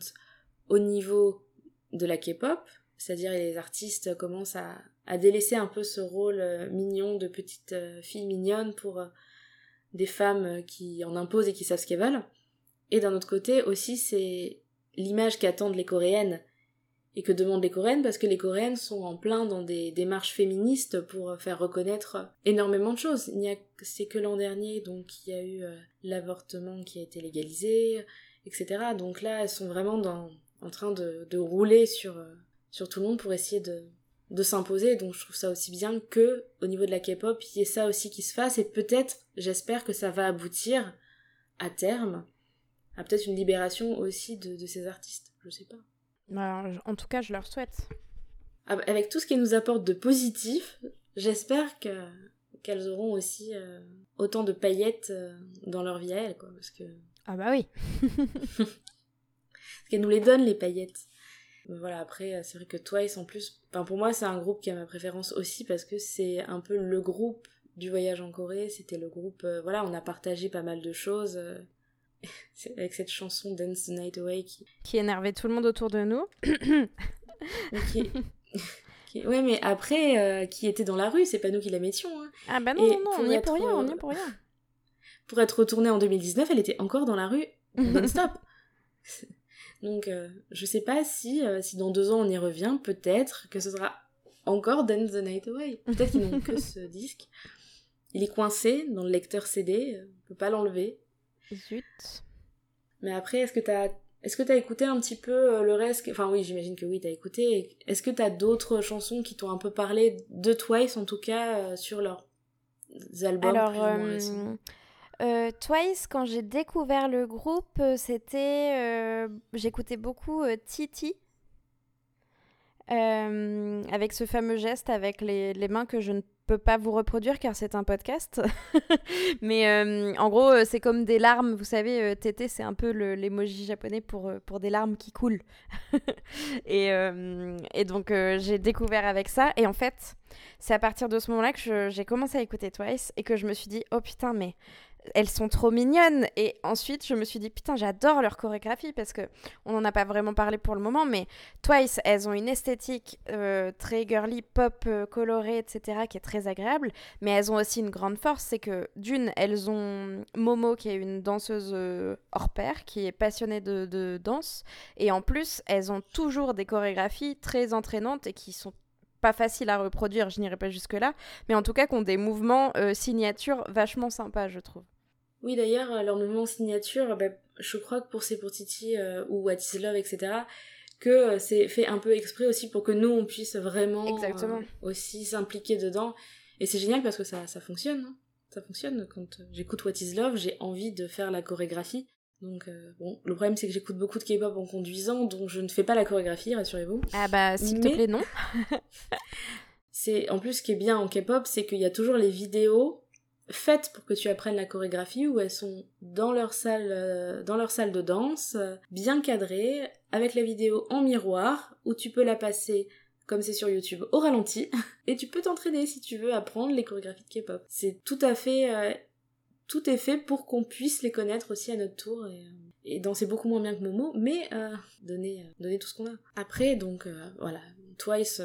au niveau de la K-pop, c'est-à-dire les artistes commencent à, à, délaisser un peu ce rôle euh, mignon de petite euh, fille mignonne pour euh, des femmes qui en imposent et qui savent ce qu'elles veulent. Et d'un autre côté aussi, c'est l'image qu'attendent les Coréennes et que demandent les Coréennes parce que les Coréennes sont en plein dans des démarches féministes pour faire reconnaître énormément de choses. Il n'y a c'est que l'an dernier donc il y a eu euh, l'avortement qui a été légalisé, etc. Donc là elles sont vraiment en train de, rouler sur euh, sur tout le monde pour essayer de de s'imposer. Donc je trouve ça aussi bien que au niveau de la K-pop, il y ait ça aussi qui se fasse. Et peut-être, j'espère que ça va aboutir à terme à peut-être une libération aussi de, de ces artistes. Je sais pas. Bah, en tout cas, je leur souhaite. Ah, bah, avec tout ce qu'ils nous apportent de positif, j'espère que qu'elles auront aussi euh, autant de paillettes euh, dans leur vie à elles, quoi. Parce que. Ah bah oui. parce qu'elles nous les donnent les paillettes. Voilà, après, c'est vrai que Twice en plus, enfin pour moi c'est un groupe qui a ma préférence aussi parce que c'est un peu le groupe du voyage en Corée. C'était le groupe, euh, voilà, on a partagé pas mal de choses. Avec cette chanson Dance the Night Away qui... qui énervait tout le monde autour de nous. <coughs> qui... <coughs> Ouais, mais après, euh, qui était dans la rue, c'est pas nous qui la mettions. Hein. Ah bah non, non, non, on y est pour rien, on y est pour rien. <coughs> Pour être retournée en 2019, elle était encore dans la rue non-stop. Donc, euh, je sais pas si, euh, si dans deux ans on y revient, peut-être que ce sera encore Dance the Night Away. Peut-être qu'ils n'ont que ce disque. Il est coincé dans le lecteur CD, on peut pas l'enlever. Zut. Mais après, est-ce que t'as est-ce que t'as écouté un petit peu euh, le reste Enfin oui, j'imagine que oui, t'as écouté. Est-ce que t'as d'autres chansons qui t'ont un peu parlé de Twice, en tout cas, euh, sur leurs albums Alors, euh, Twice, quand j'ai découvert le groupe, c'était... J'écoutais beaucoup Titi. avec ce fameux geste avec les, les mains que je ne peux pas vous reproduire car c'est un podcast. <laughs> Mais euh, en gros, euh, c'est comme des larmes. Vous savez, euh, Tété, c'est un peu l'emoji japonais pour, pour des larmes qui coulent. <laughs> et, et, donc, j'ai découvert avec ça. Et en fait, c'est à partir de ce moment-là que j'ai commencé à écouter Twice et que je me suis dit, oh putain, mais elles sont trop mignonnes. Et ensuite, je me suis dit, putain, j'adore leur chorégraphie parce que on n'en a pas vraiment parlé pour le moment, mais Twice, elles ont une esthétique euh, très girly, pop, euh, colorée, etc., qui est très agréable. Mais elles ont aussi une grande force, c'est que d'une, elles ont Momo, qui est une danseuse euh, hors pair, qui est passionnée de, de danse. Et en plus, elles ont toujours des chorégraphies très entraînantes et qui sont pas faciles à reproduire, je n'irai pas jusque-là, mais en tout cas qui ont des mouvements euh, signature vachement sympas, je trouve. Oui, d'ailleurs, euh, leur mouvement signature, bah, je crois que pour C'est pour Titi euh, ou What is Love, etc., que c'est fait un peu exprès aussi pour que nous, on puisse vraiment Exactement. aussi s'impliquer dedans. Et c'est génial parce que ça, ça fonctionne. Hein. Ça fonctionne. Quand j'écoute What is Love, j'ai envie de faire la chorégraphie. Donc euh, bon, le problème c'est que j'écoute beaucoup de K-pop en conduisant, donc je ne fais pas la chorégraphie, rassurez-vous. Ah bah s'il te plaît non. <laughs> c'est en plus ce qui est bien en K-pop, c'est qu'il y a toujours les vidéos faites pour que tu apprennes la chorégraphie où elles sont dans leur salle euh, dans leur salle de danse, bien cadrées, avec la vidéo en miroir où tu peux la passer comme c'est sur YouTube au ralenti <laughs> et tu peux t'entraîner si tu veux apprendre les chorégraphies de K-pop. C'est tout à fait euh, tout est fait pour qu'on puisse les connaître aussi à notre tour et, et danser beaucoup moins bien que Momo, mais euh, donner, euh, donner tout ce qu'on a. Après, donc euh, voilà, Twice,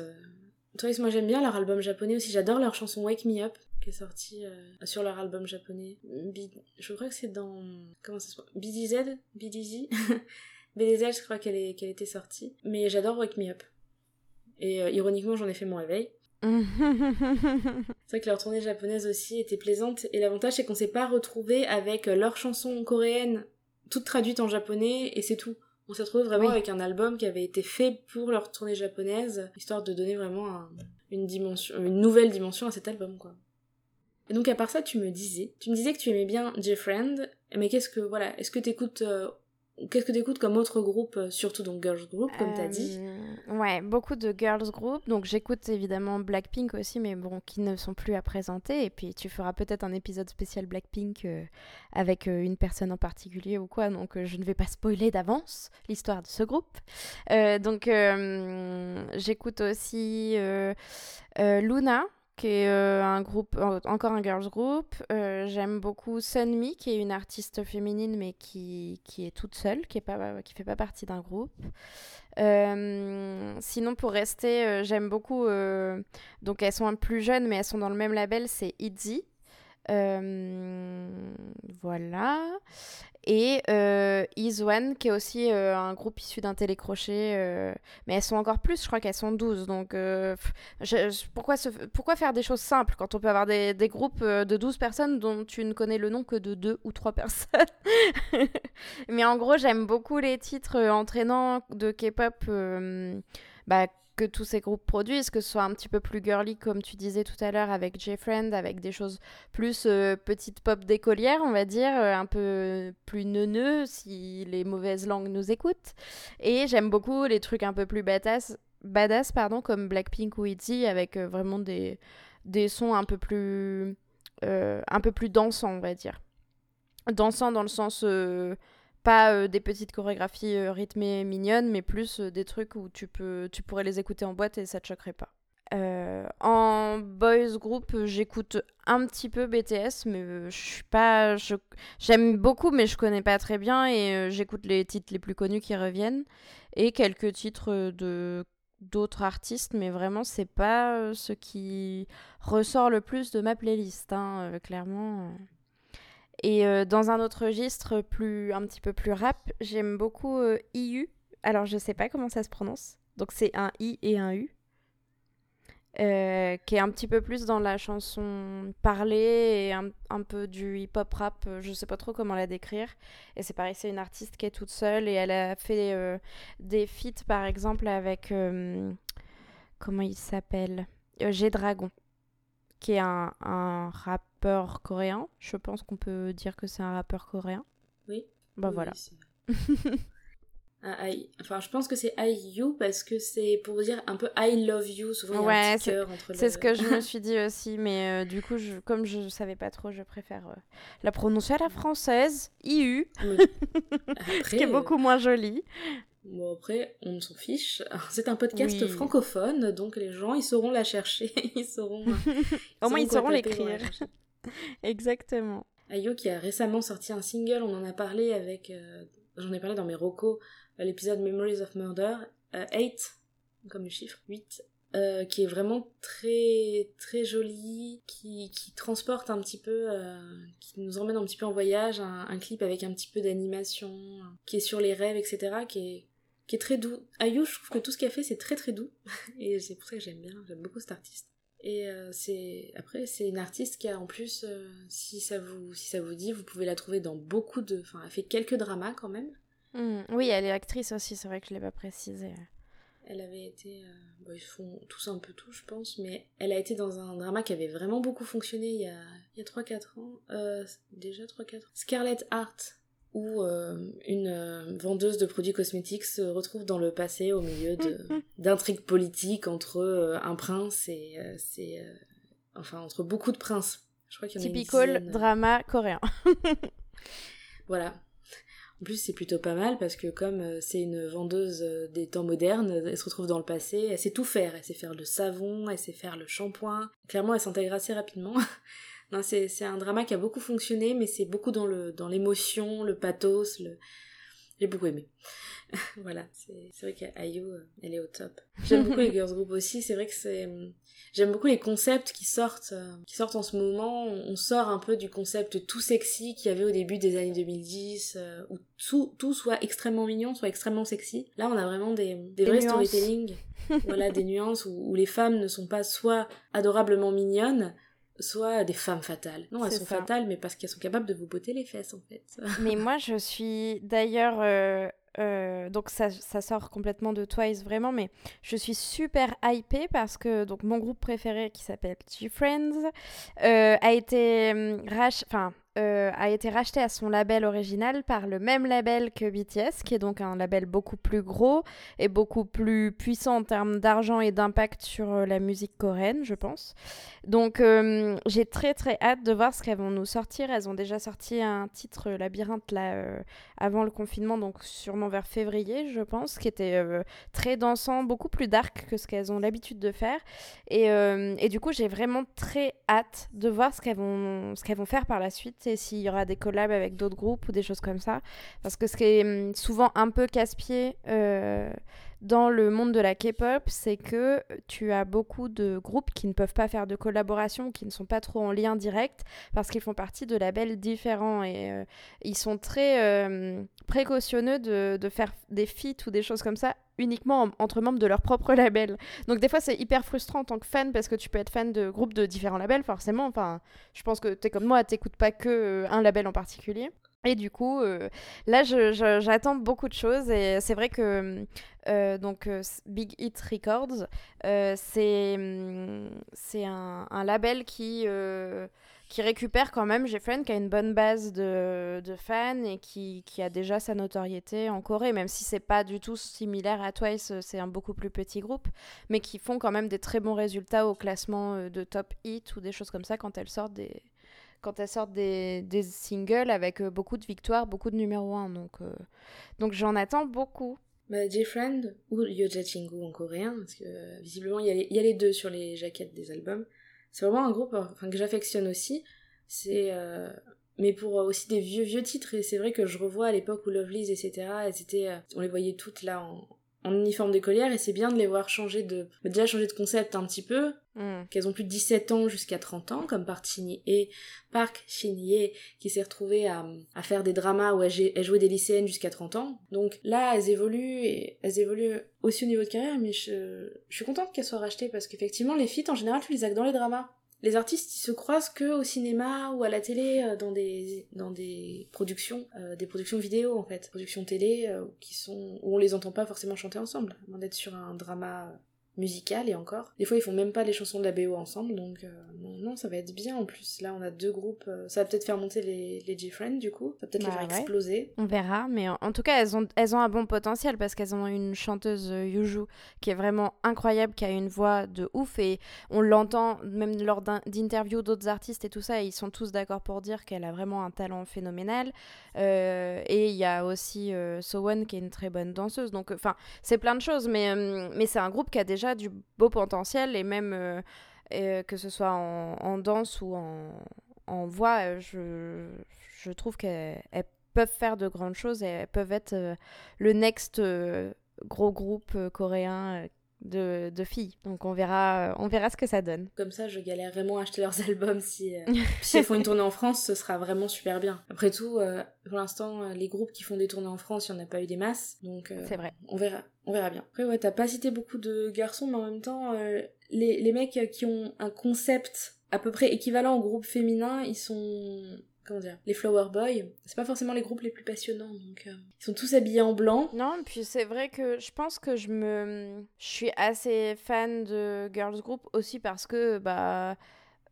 Twice, moi j'aime bien leur album japonais aussi, j'adore leur chanson Wake Me Up qui est sortie sur leur album japonais. je crois que c'est dans comment ça se BDZ, BDZ, BDZ, je crois qu'elle qu'elle était sortie. Mais j'adore Wake Me Up. Et ironiquement, j'en ai fait mon réveil. C'est vrai que leur tournée japonaise aussi était plaisante et l'avantage c'est qu'on s'est pas retrouvé avec leurs chansons coréennes toutes traduites en japonais et c'est tout. On s'est retrouvé vraiment avec un album qui avait été fait pour leur tournée japonaise, histoire de donner vraiment une dimension, une nouvelle dimension à cet album, quoi. Et donc à part ça, tu me disais, tu me disais que tu aimais bien J-Friend, mais qu'est-ce que, voilà, est-ce que t'écoutes euh, Qu'est-ce que tu écoutes comme autre groupe, euh, surtout donc girls group, comme tu as dit euh, Ouais, beaucoup de girls group. Donc j'écoute évidemment Blackpink aussi, mais bon, qui ne sont plus à présenter. Et puis tu feras peut-être un épisode spécial Blackpink euh, avec une personne en particulier ou quoi. Donc je ne vais pas spoiler d'avance l'histoire de ce groupe. donc j'écoute aussi Luna qui est euh, un groupe, encore un girls group. Euh, j'aime beaucoup Sunmi, qui est une artiste féminine, mais qui, qui est toute seule, qui ne fait pas partie d'un groupe. Euh, sinon, pour rester, j'aime beaucoup. donc, elles sont un plus jeunes, mais elles sont dans le même label, c'est ITZY. Voilà. Et euh, qui est aussi euh, un groupe issu d'un télécrochet. Euh, mais elles sont encore plus, je crois qu'elles sont 12. Donc euh, pourquoi, pourquoi faire des choses simples quand on peut avoir des, des, groupes de 12 personnes dont tu ne connais le nom que de 2 ou 3 personnes? <laughs> Mais en gros, j'aime beaucoup les titres entraînants de K-pop bah, que tous ces groupes produisent, que ce soit un petit peu plus girly, comme tu disais tout à l'heure, avec J-Friend, avec des choses plus euh, petites pop d'écolière, on va dire, euh, un peu plus neuneux, si les mauvaises langues nous écoutent. Et j'aime beaucoup les trucs un peu plus badass, badass pardon, comme Blackpink ou ITZY, avec euh, vraiment des, des sons un peu plus, un peu plus dansants, on va dire. Dansants dans le sens pas euh, des petites chorégraphies euh, rythmées mignonnes, mais plus euh, des trucs où tu, peux, tu pourrais les écouter en boîte et ça te choquerait pas. en boys group, j'écoute un petit peu BTS, mais je suis pas. J'aime beaucoup, mais je connais pas très bien et j'écoute les titres les plus connus qui reviennent et quelques titres de d'autres artistes, mais vraiment c'est pas ce qui ressort le plus de ma playlist, hein, clairement. Et euh, dans un autre registre, plus, un petit peu plus rap, j'aime beaucoup euh, IU. Alors, je sais pas comment ça se prononce. Donc, c'est un I et un U. Euh, qui est un petit peu plus dans la chanson parlée et un, peu du hip-hop rap. Je sais pas trop comment la décrire. Et c'est pareil, c'est une artiste qui est toute seule et elle a fait des feats, par exemple, avec. comment il s'appelle? G Dragon qui est un, un, rappeur coréen. Je pense qu'on peut dire que c'est un rappeur coréen. Oui. Bah voilà. Ah, <laughs> enfin, je pense que c'est IU parce que c'est pour dire un peu I love you. Souvent, il y a un petit cœur entre C'est ce que je me suis dit aussi, mais euh, du coup, je, comme je savais pas trop, je préfère euh, la prononcer à la française, IU, <laughs> ce qui est beaucoup moins joli. Bon, après, on s'en fiche. C'est un podcast francophone, donc les gens, ils sauront la chercher. <laughs> ils sauront. Au moins, ils sauront l'écrire. <laughs> Exactement. Ayo qui a récemment sorti un single, on en a parlé avec. Euh, j'en ai parlé dans mes recos, euh, l'épisode Memories of Murder. 8, euh, comme le chiffre, 8. qui est vraiment très très joli, qui, qui transporte un petit peu, qui nous emmène un petit peu en voyage, un, clip avec un petit peu d'animation, qui est sur les rêves, etc., qui est, qui est très doux. Ayu, je trouve que tout ce qu'elle fait, c'est très très doux. <laughs> Et c'est pour ça que j'aime bien, j'aime beaucoup cet artiste. Et euh, c'est après c'est une artiste qui a en plus euh, si ça vous si ça vous dit vous pouvez la trouver dans beaucoup de enfin elle fait quelques dramas quand même. Mmh. Oui elle est actrice aussi c'est vrai que je l'ai pas précisé. Elle avait été euh, ils font tous un peu tout je pense mais elle a été dans un drama qui avait vraiment beaucoup fonctionné il y a il y a 3 4 ans déjà 3 4 ans. Scarlet Heart où euh, une euh, vendeuse de produits cosmétiques se retrouve dans le passé au milieu <laughs> d'intrigues politiques entre euh, un prince et c'est enfin entre beaucoup de princes. Je crois qu'il y en Typical drama coréen. <laughs> voilà. En plus, c'est plutôt pas mal parce que comme c'est une vendeuse des temps modernes, elle se retrouve dans le passé, elle sait tout faire. Elle sait faire le savon, elle sait faire le shampoing. Clairement, elle s'intègre assez rapidement. <laughs> c'est un drama qui a beaucoup fonctionné, mais c'est beaucoup dans le dans l'émotion, le pathos, le... j'ai beaucoup aimé. <laughs> voilà, c'est vrai qu'Ayo, euh, elle est au top. J'aime beaucoup les girls group aussi, c'est vrai que c'est... J'aime beaucoup les concepts qui sortent, euh, qui sortent en ce moment. On sort un peu du concept tout sexy qu'il y avait au début des années 2010, euh, où tout, tout soit extrêmement mignon, soit extrêmement sexy. Là, on a vraiment des, des, vrais storytelling, voilà, des nuances où, où les femmes ne sont pas soit adorablement mignonnes, soit des femmes fatales. Non, elles sont fatales, mais parce qu'elles sont capables de vous botter les fesses, en fait. <laughs> mais moi, je suis d'ailleurs... Euh, euh, donc ça, ça, sort complètement de Twice vraiment, mais je suis super hypée parce que donc mon groupe préféré qui s'appelle G-Friends euh, a été hum, rach... enfin euh, a été racheté à son label original par le même label que BTS, qui est donc un label beaucoup plus gros et beaucoup plus puissant en termes d'argent et d'impact sur euh, la musique coréenne, je pense. Donc euh, j'ai très très hâte de voir ce qu'elles vont nous sortir. Elles ont déjà sorti un titre Labyrinthe avant le confinement, donc sûrement vers février, je pense, qui était très dansant, beaucoup plus dark que ce qu'elles ont l'habitude de faire. Et, et du coup, j'ai vraiment très hâte de voir ce qu'elles vont, ce qu'elles vont faire par la suite s'il y aura des collabs avec d'autres groupes ou des choses comme ça. Parce que ce qui est hum, souvent un peu casse-pied euh, dans le monde de la K-pop, c'est que tu as beaucoup de groupes qui ne peuvent pas faire de collaboration, qui ne sont pas trop en lien direct, parce qu'ils font partie de labels différents et euh, ils sont très euh, précautionneux de, faire des feats ou des choses comme ça uniquement entre membres de leur propre <laughs> label. Donc des fois c'est hyper frustrant en tant que fan parce que tu peux être fan de groupes de différents labels forcément. Enfin, je pense que tu es comme moi, t'écoutes pas que euh, un label en particulier. Et du coup, là, j'attends beaucoup de choses et c'est vrai que donc Big Hit Records, mm, c'est un, un, label qui qui récupère quand même Friend qui a une bonne base de, de fans et qui, qui, a déjà sa notoriété en Corée, même si c'est pas du tout similaire à Twice, c'est un beaucoup plus petit groupe, mais qui font quand même des très bons résultats au classement euh, de top hit ou des choses comme ça quand elles sortent des, quand elles sortent des, des singles avec euh, beaucoup de victoires, beaucoup de numéro 1. Donc, euh, donc j'en attends beaucoup. Bah, J-Friend ou Yoja Chingu en coréen, parce que visiblement il y, y, a les deux sur les jaquettes des albums. C'est vraiment un groupe enfin, que j'affectionne aussi. C'est euh, mais pour aussi des vieux vieux titres et c'est vrai que je revois à l'époque où Lovely's etc. Elles étaient, euh, on les voyait toutes là en, en uniforme d'écolière et c'est bien de les voir changer de bah, déjà changer de concept un petit peu mm. qu'elles ont plus de 17 ans jusqu'à 30 ans comme Park Shin et Park Shin qui s'est retrouvée à, à, faire des dramas où elle, jouait des lycéennes jusqu'à 30 ans donc là elles évoluent et elles évoluent aussi au niveau de carrière mais je, je suis contente qu'elles soient rachetées parce qu'effectivement les feats en général tu les as dans les dramas les artistes ils se croisent que au cinéma ou à la télé euh, dans des dans des productions euh, des productions vidéo en fait. Productions télé euh, qui sont où on les entend pas forcément chanter ensemble à d'être sur un drama musical et encore. Des fois, ils font même pas les chansons de la BO ensemble, donc euh, non, ça va être bien en plus. Là, on a deux groupes, euh, ça va peut-être faire monter les, les G-Friends du coup, ça va peut-être les bah faire exploser. On verra, mais en, tout cas, elles ont, elles ont un bon potentiel parce qu'elles ont une chanteuse euh, Yuju qui est vraiment incroyable, qui a une voix de ouf et on l'entend même lors d'interviews d'autres artistes et tout ça, ils sont tous d'accord pour dire qu'elle a vraiment un talent phénoménal. et il y a aussi Sowon qui est une très bonne danseuse, donc enfin, c'est plein de choses, mais, mais c'est un groupe qui a déjà du beau potentiel et même euh, euh, que ce soit en, danse ou en, voix, euh, je, je trouve qu'elles peuvent faire de grandes choses et elles peuvent être le next gros groupe coréen de, de, filles. Donc on verra, on verra ce que ça donne. Comme ça, je galère vraiment à acheter leurs <laughs> albums. Si, <laughs> si elles font une tournée en France, ce sera vraiment super bien. Après tout, pour l'instant, les groupes qui font des tournées en France, il n'y en a pas eu des masses. Donc c'est vrai. On verra. On verra bien. Après, ouais, t'as pas cité beaucoup de garçons, mais en même temps, euh, les, les mecs qui ont un concept à peu près équivalent au groupe féminin, ils sont comment dire, les Flower Boys, c'est pas forcément les groupes les plus passionnants, donc euh, ils sont tous habillés en blanc. Non, puis c'est vrai que je pense que je me, je suis assez fan de girls group aussi parce que bah,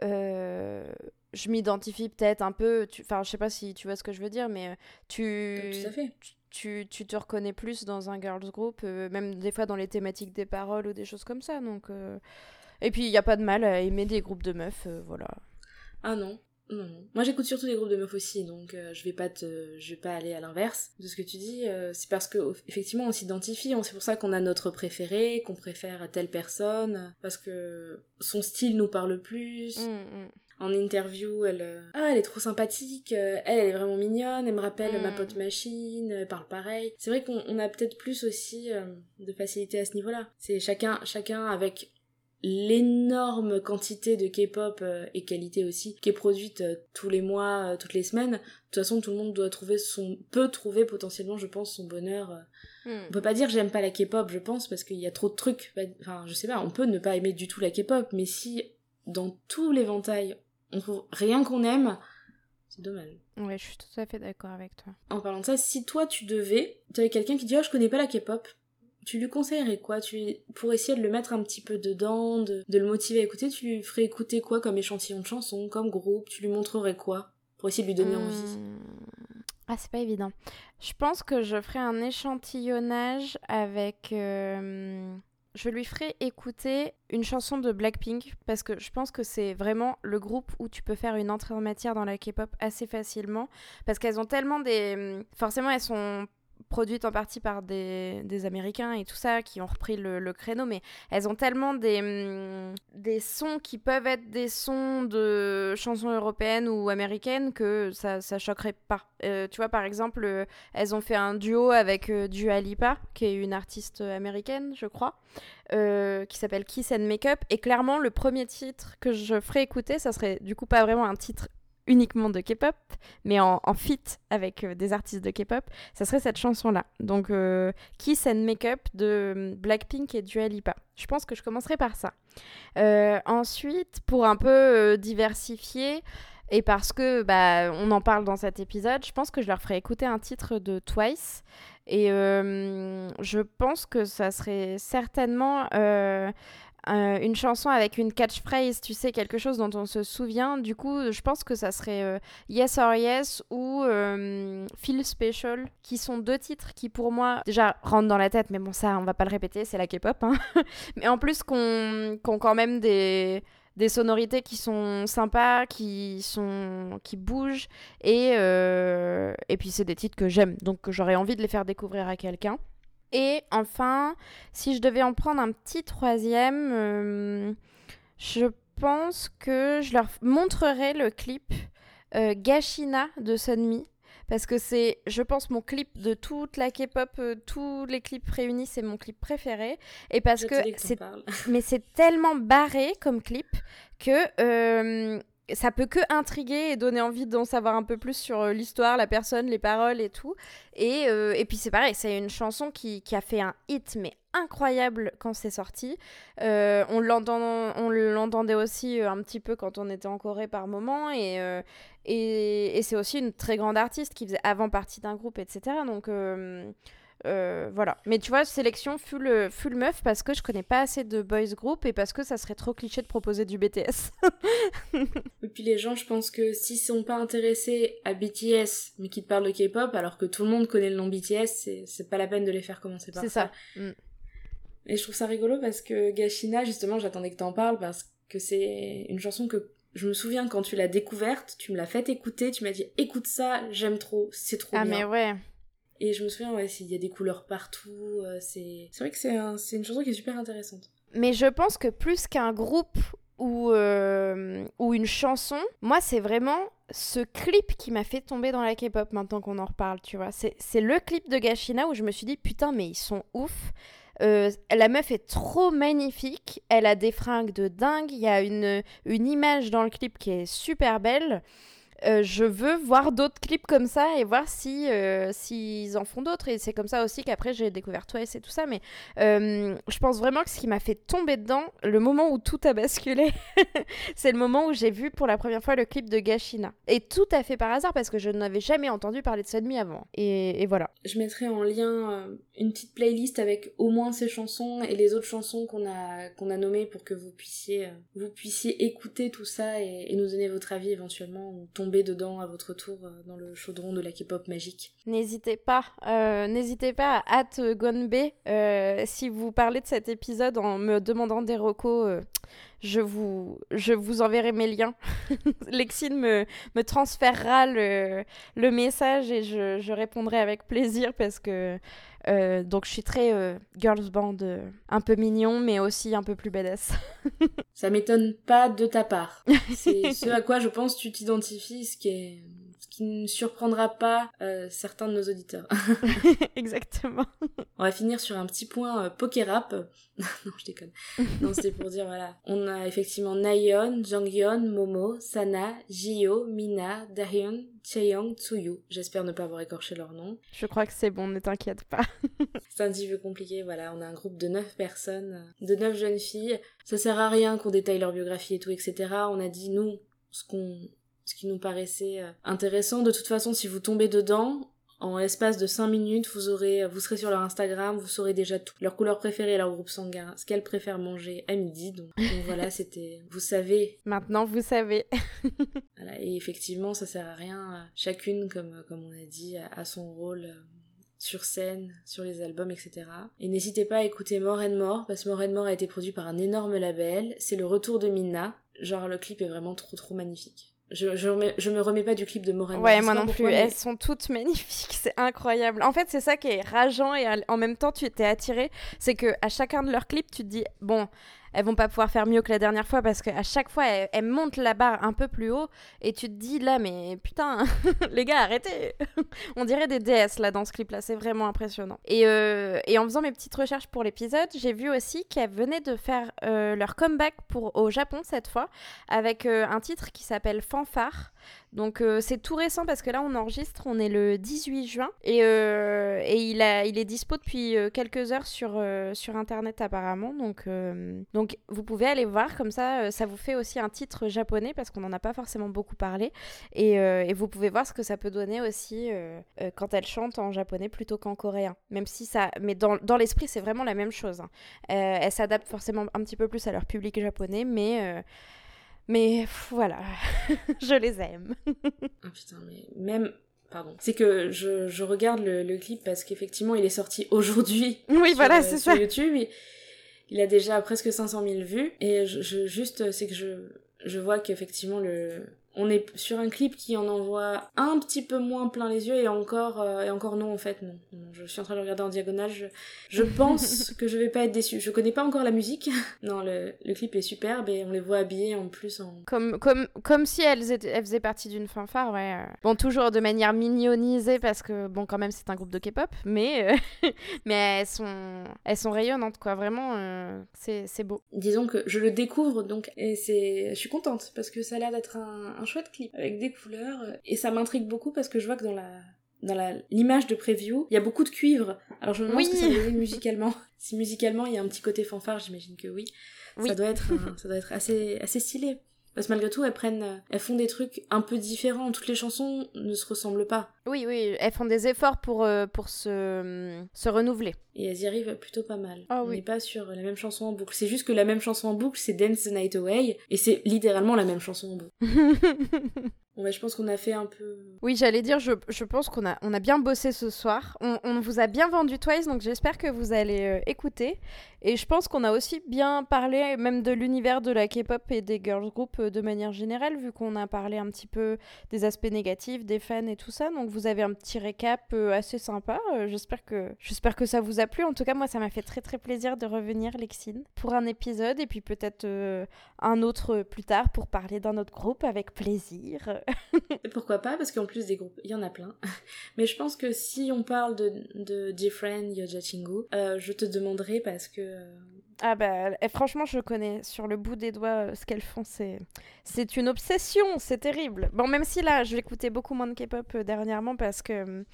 euh, je m'identifie peut-être un peu, enfin je sais pas si tu vois ce que je veux dire, mais tu, tout à fait tu, tu, te reconnais plus dans un girls group, euh, même des fois dans les thématiques des paroles ou des choses comme ça. Donc, euh. Et puis il n'y a pas de mal à aimer des groupes de meufs, euh, voilà. Ah non. Non, non. Moi j'écoute surtout des groupes de meufs aussi, donc je vais pas te, je vais pas aller à l'inverse de ce que tu dis. c'est parce que effectivement on s'identifie, c'est pour ça qu'on a notre préféré, qu'on préfère telle personne, parce que son style nous parle plus. Mmh, mmh en interview, elle, euh, ah, elle est trop sympathique, euh, elle, elle est vraiment mignonne, elle me rappelle ma mm. pote machine, elle parle pareil. C'est vrai qu'on a peut-être plus aussi euh, de facilité à ce niveau-là. C'est chacun, chacun avec l'énorme quantité de K-pop et qualité aussi qui est produite tous les mois, toutes les semaines. De toute façon, tout le monde doit trouver son, peut trouver potentiellement, je pense, son bonheur. Mm. On peut pas dire j'aime pas la K-pop, je pense, parce qu'il y a trop de trucs. Enfin, je sais pas, on peut ne pas aimer du tout la K-pop, mais si dans tout l'éventail on trouve rien qu'on aime, c'est dommage. Ouais, je suis tout à fait d'accord avec toi. En parlant de ça, si toi tu devais, tu avais quelqu'un qui dit oh je connais pas la K-pop, tu lui conseillerais quoi? Tu, Pour essayer de le mettre un petit peu dedans, de, le motiver à écouter, tu lui ferais écouter quoi comme échantillon de chanson, comme groupe? Tu lui montrerais quoi? Pour essayer de lui donner envie hmm. Ah, c'est pas évident. Je pense que je ferais un échantillonnage avec. Euh, je lui ferai écouter une chanson de Blackpink parce que je pense que c'est vraiment le groupe où tu peux faire une entrée en matière dans la K-pop assez facilement parce qu'elles ont tellement des forcément elles sont produites en partie par des, Américains et tout ça, qui ont repris le, le créneau, mais elles ont tellement des, mm, des sons qui peuvent être des sons de chansons européennes ou américaines que ça, ça choquerait pas. Euh, tu vois, par exemple, euh, elles ont fait un duo avec euh, Dua Lipa, qui est une artiste américaine, je crois, qui s'appelle Kiss and Makeup, et clairement, le premier titre que je ferais écouter, ça serait du coup pas vraiment un titre uniquement de K-pop, mais en, en feat avec euh, des artistes de K-pop, ça serait cette chanson-là. Donc euh, Kiss and Makeup de euh, Blackpink et Dua Lipa. Je pense que je commencerai par ça. ensuite, pour un peu diversifier, Et parce que bah, on en parle dans cet épisode, je pense que je leur ferai écouter un titre de Twice. Et je pense que ça serait certainement euh, une chanson avec une catchphrase, tu sais, quelque chose dont on se souvient. Du coup, je pense que ça serait euh, Yes or Yes ou euh, Feel Special, qui sont deux titres qui, pour moi, déjà rentrent dans la tête, mais bon, ça, on va pas le répéter, c'est la K-pop. Hein. <laughs> mais en plus, qu'on qu quand même des des sonorités qui sont sympas, qui sont qui bougent et et puis c'est des titres que j'aime donc j'aurais envie de les faire découvrir à quelqu'un. Et enfin, si je devais en prendre un petit troisième, euh, je pense que je leur montrerai le clip euh, Gashina de Sunmi. Parce que c'est, je pense, mon clip de toute la K-pop, euh, tous les clips réunis, c'est mon clip préféré. Et parce que c'est, mais c'est tellement barré comme clip que ça peut que intriguer et donner envie d'en savoir un peu plus sur euh, l'histoire, la personne, les paroles et tout. Et, euh, et puis c'est pareil, c'est une chanson qui, qui, a fait un hit, mais incroyable quand c'est sorti. Euh, on l'entendait aussi un petit peu quand on était en Corée par moment. Et, et, et c'est aussi une très grande artiste qui faisait avant partie d'un groupe, etc. Donc euh, voilà. Mais tu vois, sélection full, full meuf parce que je connais pas assez de boys group et parce que ça serait trop cliché de proposer du BTS. <laughs> et puis les gens, je pense que s'ils sont pas intéressés à BTS mais qu'ils te parlent de K-pop alors que tout le monde connaît le nom BTS, c'est pas la peine de les faire commencer par ça. C'est ça. Mm. Et je trouve ça rigolo parce que Gashina, justement, j'attendais que t'en parles parce que c'est une chanson que je me souviens quand tu l'as découverte, tu me l'as fait écouter, tu m'as dit écoute ça, j'aime trop, c'est trop ah, bien. Ah mais ouais. Et je me souviens, ouais, il y a des couleurs partout. Euh, c'est vrai que c'est un, une chanson qui est super intéressante. Mais je pense que plus qu'un groupe ou, euh, ou une chanson, moi, c'est vraiment ce clip qui m'a fait tomber dans la K-pop maintenant qu'on en reparle, tu vois. C'est le clip de Gashina où je me suis dit, putain, mais ils sont ouf. Euh, la meuf est trop magnifique, elle a des fringues de dingue, il y a une, une image dans le clip qui est super belle. Euh, je veux voir d'autres clips comme ça et voir si euh, s'ils en font d'autres. Et c'est comme ça aussi qu'après j'ai découvert Twice et tout ça. Mais euh, je pense vraiment que ce qui m'a fait tomber dedans, le moment où tout a basculé, <laughs> c'est le moment où j'ai vu pour la première fois le clip de Gashina. Et tout à fait par hasard parce que je n'avais jamais entendu parler de Sunmi avant. Et, et, voilà. Je mettrai en lien une petite playlist avec au moins ces chansons et les autres chansons qu'on a qu'on a nommées pour que vous puissiez vous puissiez écouter tout ça et, et nous donner votre avis éventuellement ou tomber dedans à votre tour euh, dans le chaudron de la K-pop magique. N'hésitez pas, euh, n'hésitez pas à Gonbe euh, si vous parlez de cet épisode en me demandant des recos. je vous, je vous enverrai mes liens. <laughs> Lexine me, me transférera le, le message et je, je, répondrai avec plaisir parce que donc je suis très girls band, un peu mignon mais aussi un peu plus badass. <laughs> Ça m'étonne pas de ta part. <laughs> C'est ce à quoi je pense tu t'identifies, ce qui est qui ne surprendra pas euh, certains de nos auditeurs. <laughs> <laughs> Exactement. On va finir sur un petit point euh, poker rap. <laughs> non, je déconne. Non, c'était pour dire, voilà. On a effectivement Nayeon, Jonghyun, Momo, Sana, Jio, Mina, Dahyun, Chaeyoung, Tsuyu. J'espère ne pas avoir écorché leur nom. Je crois que c'est bon, ne t'inquiète pas. c'est un petit peu compliqué, voilà. On a un groupe de 9 personnes, de 9 jeunes filles. Ça sert à rien qu'on détaille leur biographie et tout, etc. On a dit, nous, ce qu'on ce qui nous paraissait euh, intéressant. De toute façon, si vous tombez dedans, en l'espace de 5 minutes, vous aurez, vous serez sur leur Instagram, vous saurez déjà tout. Leur couleur préférée, leur groupe sanguin, ce qu'elles préfèrent manger à midi. Donc, <laughs> voilà, c'était, vous savez. Maintenant, vous savez. <laughs> voilà, et effectivement, ça sert à rien. Chacune, comme, comme on a dit, a son rôle euh, sur scène, sur les albums, etc. Et n'hésitez pas à écouter More and More, parce que More and More a été produit par un énorme label. C'est le retour de Minna. Genre, le clip est vraiment trop trop magnifique. Je, je, me remets pas du clip de Morena. Ouais, moi non plus. Elles sont toutes <laughs> magnifiques, c'est incroyable. En fait, c'est ça qui est rageant et en même temps, tu étais attiré. C'est que à chacun de leurs clips, tu te dis bon, elles vont pas pouvoir faire mieux que la dernière fois parce qu'à chaque fois, elles, montent la barre un peu plus haut et tu te dis là, mais putain, <laughs> les gars, arrêtez <laughs> On dirait des DS là dans ce clip là, c'est vraiment impressionnant. Et, euh, et, en faisant mes petites recherches pour l'épisode, j'ai vu aussi qu'elles venaient de faire euh, leur comeback pour, au Japon cette fois avec euh, un titre qui s'appelle Fanfare. Donc euh, c'est tout récent parce que là on enregistre, on est le 18 juin et, euh, et il, est dispo depuis euh, quelques heures sur, sur internet apparemment. Donc, donc vous pouvez aller voir, comme ça, ça vous fait aussi un titre japonais parce qu'on n'en a pas forcément beaucoup parlé. Et, et, vous pouvez voir ce que ça peut donner aussi quand elle chante en japonais plutôt qu'en coréen. Même si ça. Mais dans, dans l'esprit, c'est vraiment la même chose. Hein. elle s'adapte forcément un petit peu plus à leur public japonais, mais. Mais voilà, <laughs> je les aime. ah putain, mais même Pardon. C'est que je, je regarde le, le, clip parce qu'effectivement, il est sorti <laughs> aujourd'hui. Oui, voilà, c'est ça. YouTube. Il, il, a déjà presque 500 000 vues. Et je, je juste, c'est que je, je vois qu'effectivement, le, on est sur un clip qui en envoie un petit peu moins plein les yeux et encore euh, et encore non en fait non. Je suis en train de regarder en diagonale. Je, <laughs> pense que je vais pas être déçue. Je connais pas encore la musique. <laughs> non, le, le, clip est superbe et on les voit habillés en plus en comme comme comme si elles, étaient, elles faisaient partie d'une fanfare. Ouais. Bon toujours de manière mignonisée parce que bon quand même c'est un groupe de K-pop, mais euh, <laughs> mais elles sont elles sont rayonnantes quoi. Vraiment euh, c'est c'est beau. Disons que je le découvre donc et c'est je suis contente parce que ça a l'air d'être un un chouette clip avec des couleurs et ça m'intrigue beaucoup parce que je vois que dans la dans l'image de preview, il y a beaucoup de cuivre. Alors je me demande ce que ça veut dire musicalement. <laughs> Si musicalement il y a un petit côté fanfare, j'imagine que oui. oui. Ça doit être ça doit être assez assez stylé. Parce que malgré tout, elles prennent, elles font des trucs un peu différents. Toutes les chansons ne se ressemblent pas. Oui, oui, elles font des efforts pour, euh, pour se, se renouveler. Et elles y arrivent plutôt pas mal. Oh, On n'est pas sur la même chanson en boucle. C'est juste que la même chanson en boucle, c'est Dance the Night Away. Et c'est littéralement la même chanson en boucle. <laughs> bon, je pense qu'on a fait un peu. Oui, j'allais dire, je, je pense qu'on a, on a bien bossé ce soir. On, on vous a bien vendu Twice, donc j'espère que vous allez euh, écouter. Et je pense qu'on a aussi bien parlé même de l'univers de la K-pop et des girls group euh, de manière générale, vu qu'on a parlé un petit peu des aspects négatifs, des fans et tout ça. Donc vous avez un petit récap euh, assez sympa. Euh, j'espère que j'espère que ça vous a plu. En tout cas, moi, ça m'a fait très très plaisir de revenir, Lexine, pour un épisode et puis peut-être un autre plus tard pour parler d'un autre groupe avec plaisir. <laughs> Pourquoi pas Parce qu'en plus des groupes, il y en a plein. <laughs> Mais je pense que si on parle de, de Different Yoja Chingu, je te demanderai parce que euh, ah bah franchement je connais sur le bout des doigts euh, ce qu'elles font c'est c'est une obsession c'est terrible. Bon même si là je l'écoutais beaucoup moins de K-pop euh, dernièrement parce que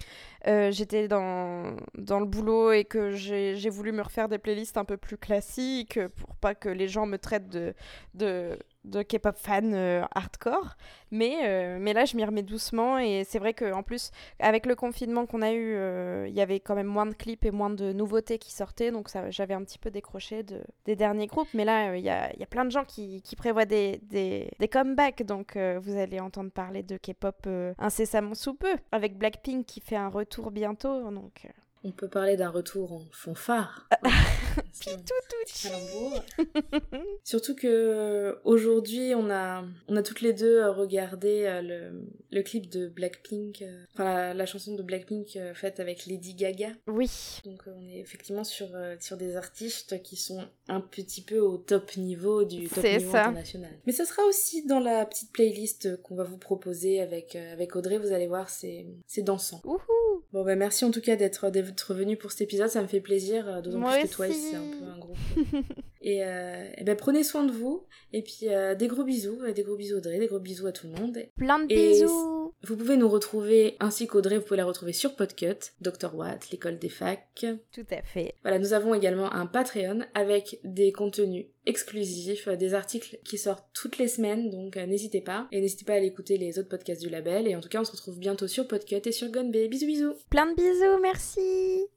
j'étais dans dans le boulot et que j'ai voulu me refaire des playlists un peu plus classiques pour pas que les gens me traitent de de de K-pop fan euh, hardcore. Mais, euh, mais là, je m'y remets doucement. Et c'est vrai qu'en plus, avec le confinement qu'on a eu, euh, il y avait quand même moins de clips et moins de nouveautés qui sortaient. Donc j'avais un petit peu décroché de, des derniers groupes. Mais là, il y a, y, a, plein de gens qui, qui prévoient des, des, des, comebacks. Donc vous allez entendre parler de K-pop incessamment sous peu. Avec Blackpink qui fait un retour bientôt. Donc. On peut parler d'un retour en fanfare. <laughs> <laughs> <laughs> Surtout que euh, aujourd'hui, on a, on a toutes les deux regardé euh, le, le clip de Blackpink, euh, enfin la, chanson de Blackpink faite avec Lady Gaga. Oui. Donc on est effectivement sur, sur des artistes qui sont un petit peu au top niveau du top niveau international. Mais ce sera aussi dans la petite playlist qu'on va vous proposer avec, avec Audrey, vous allez voir, c'est dansant. Bon bah merci en tout cas d'être revenu pour cet épisode, ça me fait plaisir, d'autant plus que toi c'est un peu un groupe. <laughs> et, euh, et ben prenez soin de vous, et puis euh, des gros bisous, des gros bisous Audrey, des gros bisous à tout le monde. Plein de bisous Vous pouvez nous retrouver, ainsi qu'Audrey, vous pouvez la retrouver sur Podcut, Dr Watt, l'école des facs. Tout à fait. Voilà, nous avons également un Patreon avec des contenus exclusifs, des articles qui sortent toutes les semaines, donc n'hésitez pas. Et n'hésitez pas à aller écouter les autres podcasts du label. Et en tout cas, on se retrouve bientôt sur Podcut et sur Gunbay. Bisous bisous Plein de bisous, merci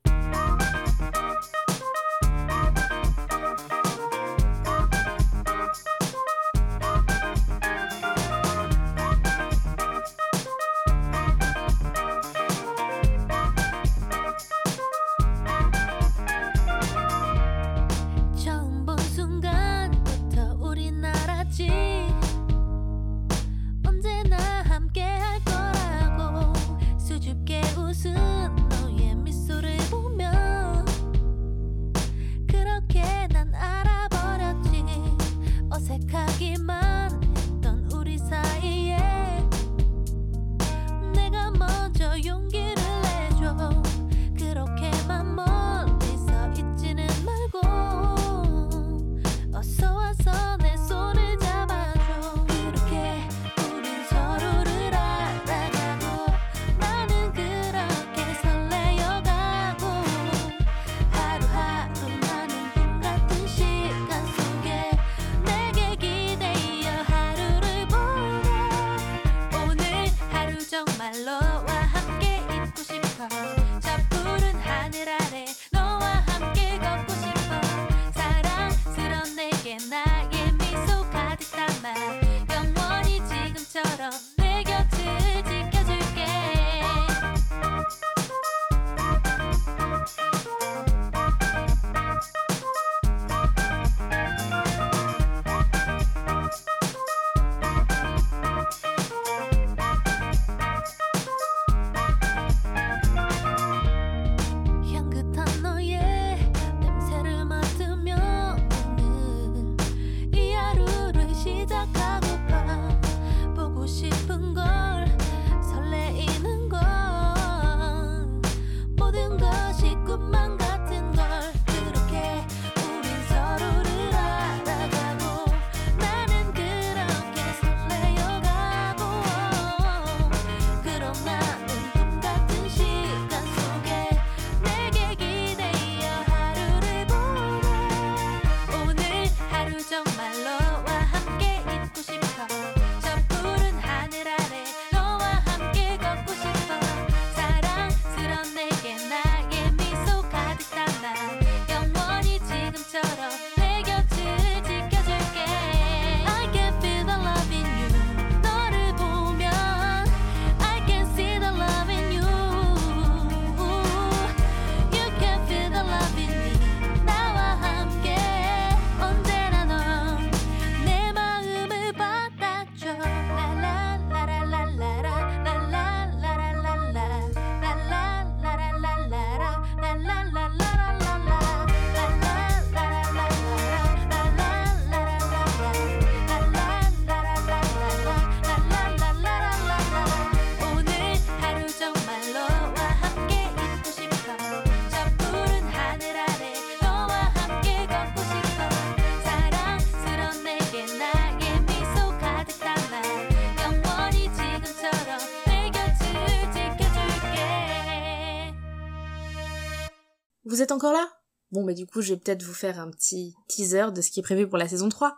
là? Bon, mais du coup, je vais peut-être vous faire un petit teaser de ce qui est prévu pour la saison 3.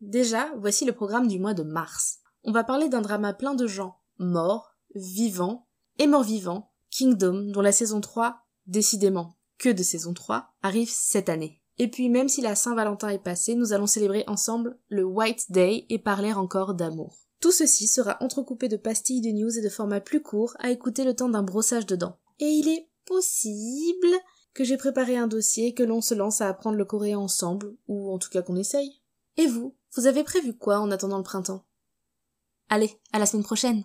Déjà, voici le programme du mois de mars. On va parler d'un drama plein de gens morts, vivants et morts-vivants, Kingdom, dont la saison 3, décidément que de saison 3, arrive cette année. Et puis même si la Saint-Valentin est passée, nous allons célébrer ensemble le White Day et parler encore d'amour. Tout ceci sera entrecoupé de pastilles de news et de formats plus courts à écouter le temps d'un brossage de dents. Et il est possible que j'ai préparé un dossier que l'on se lance à apprendre le coréen ensemble, ou en tout cas qu'on essaye. Et vous, vous avez prévu quoi en attendant le printemps? Allez, à la semaine prochaine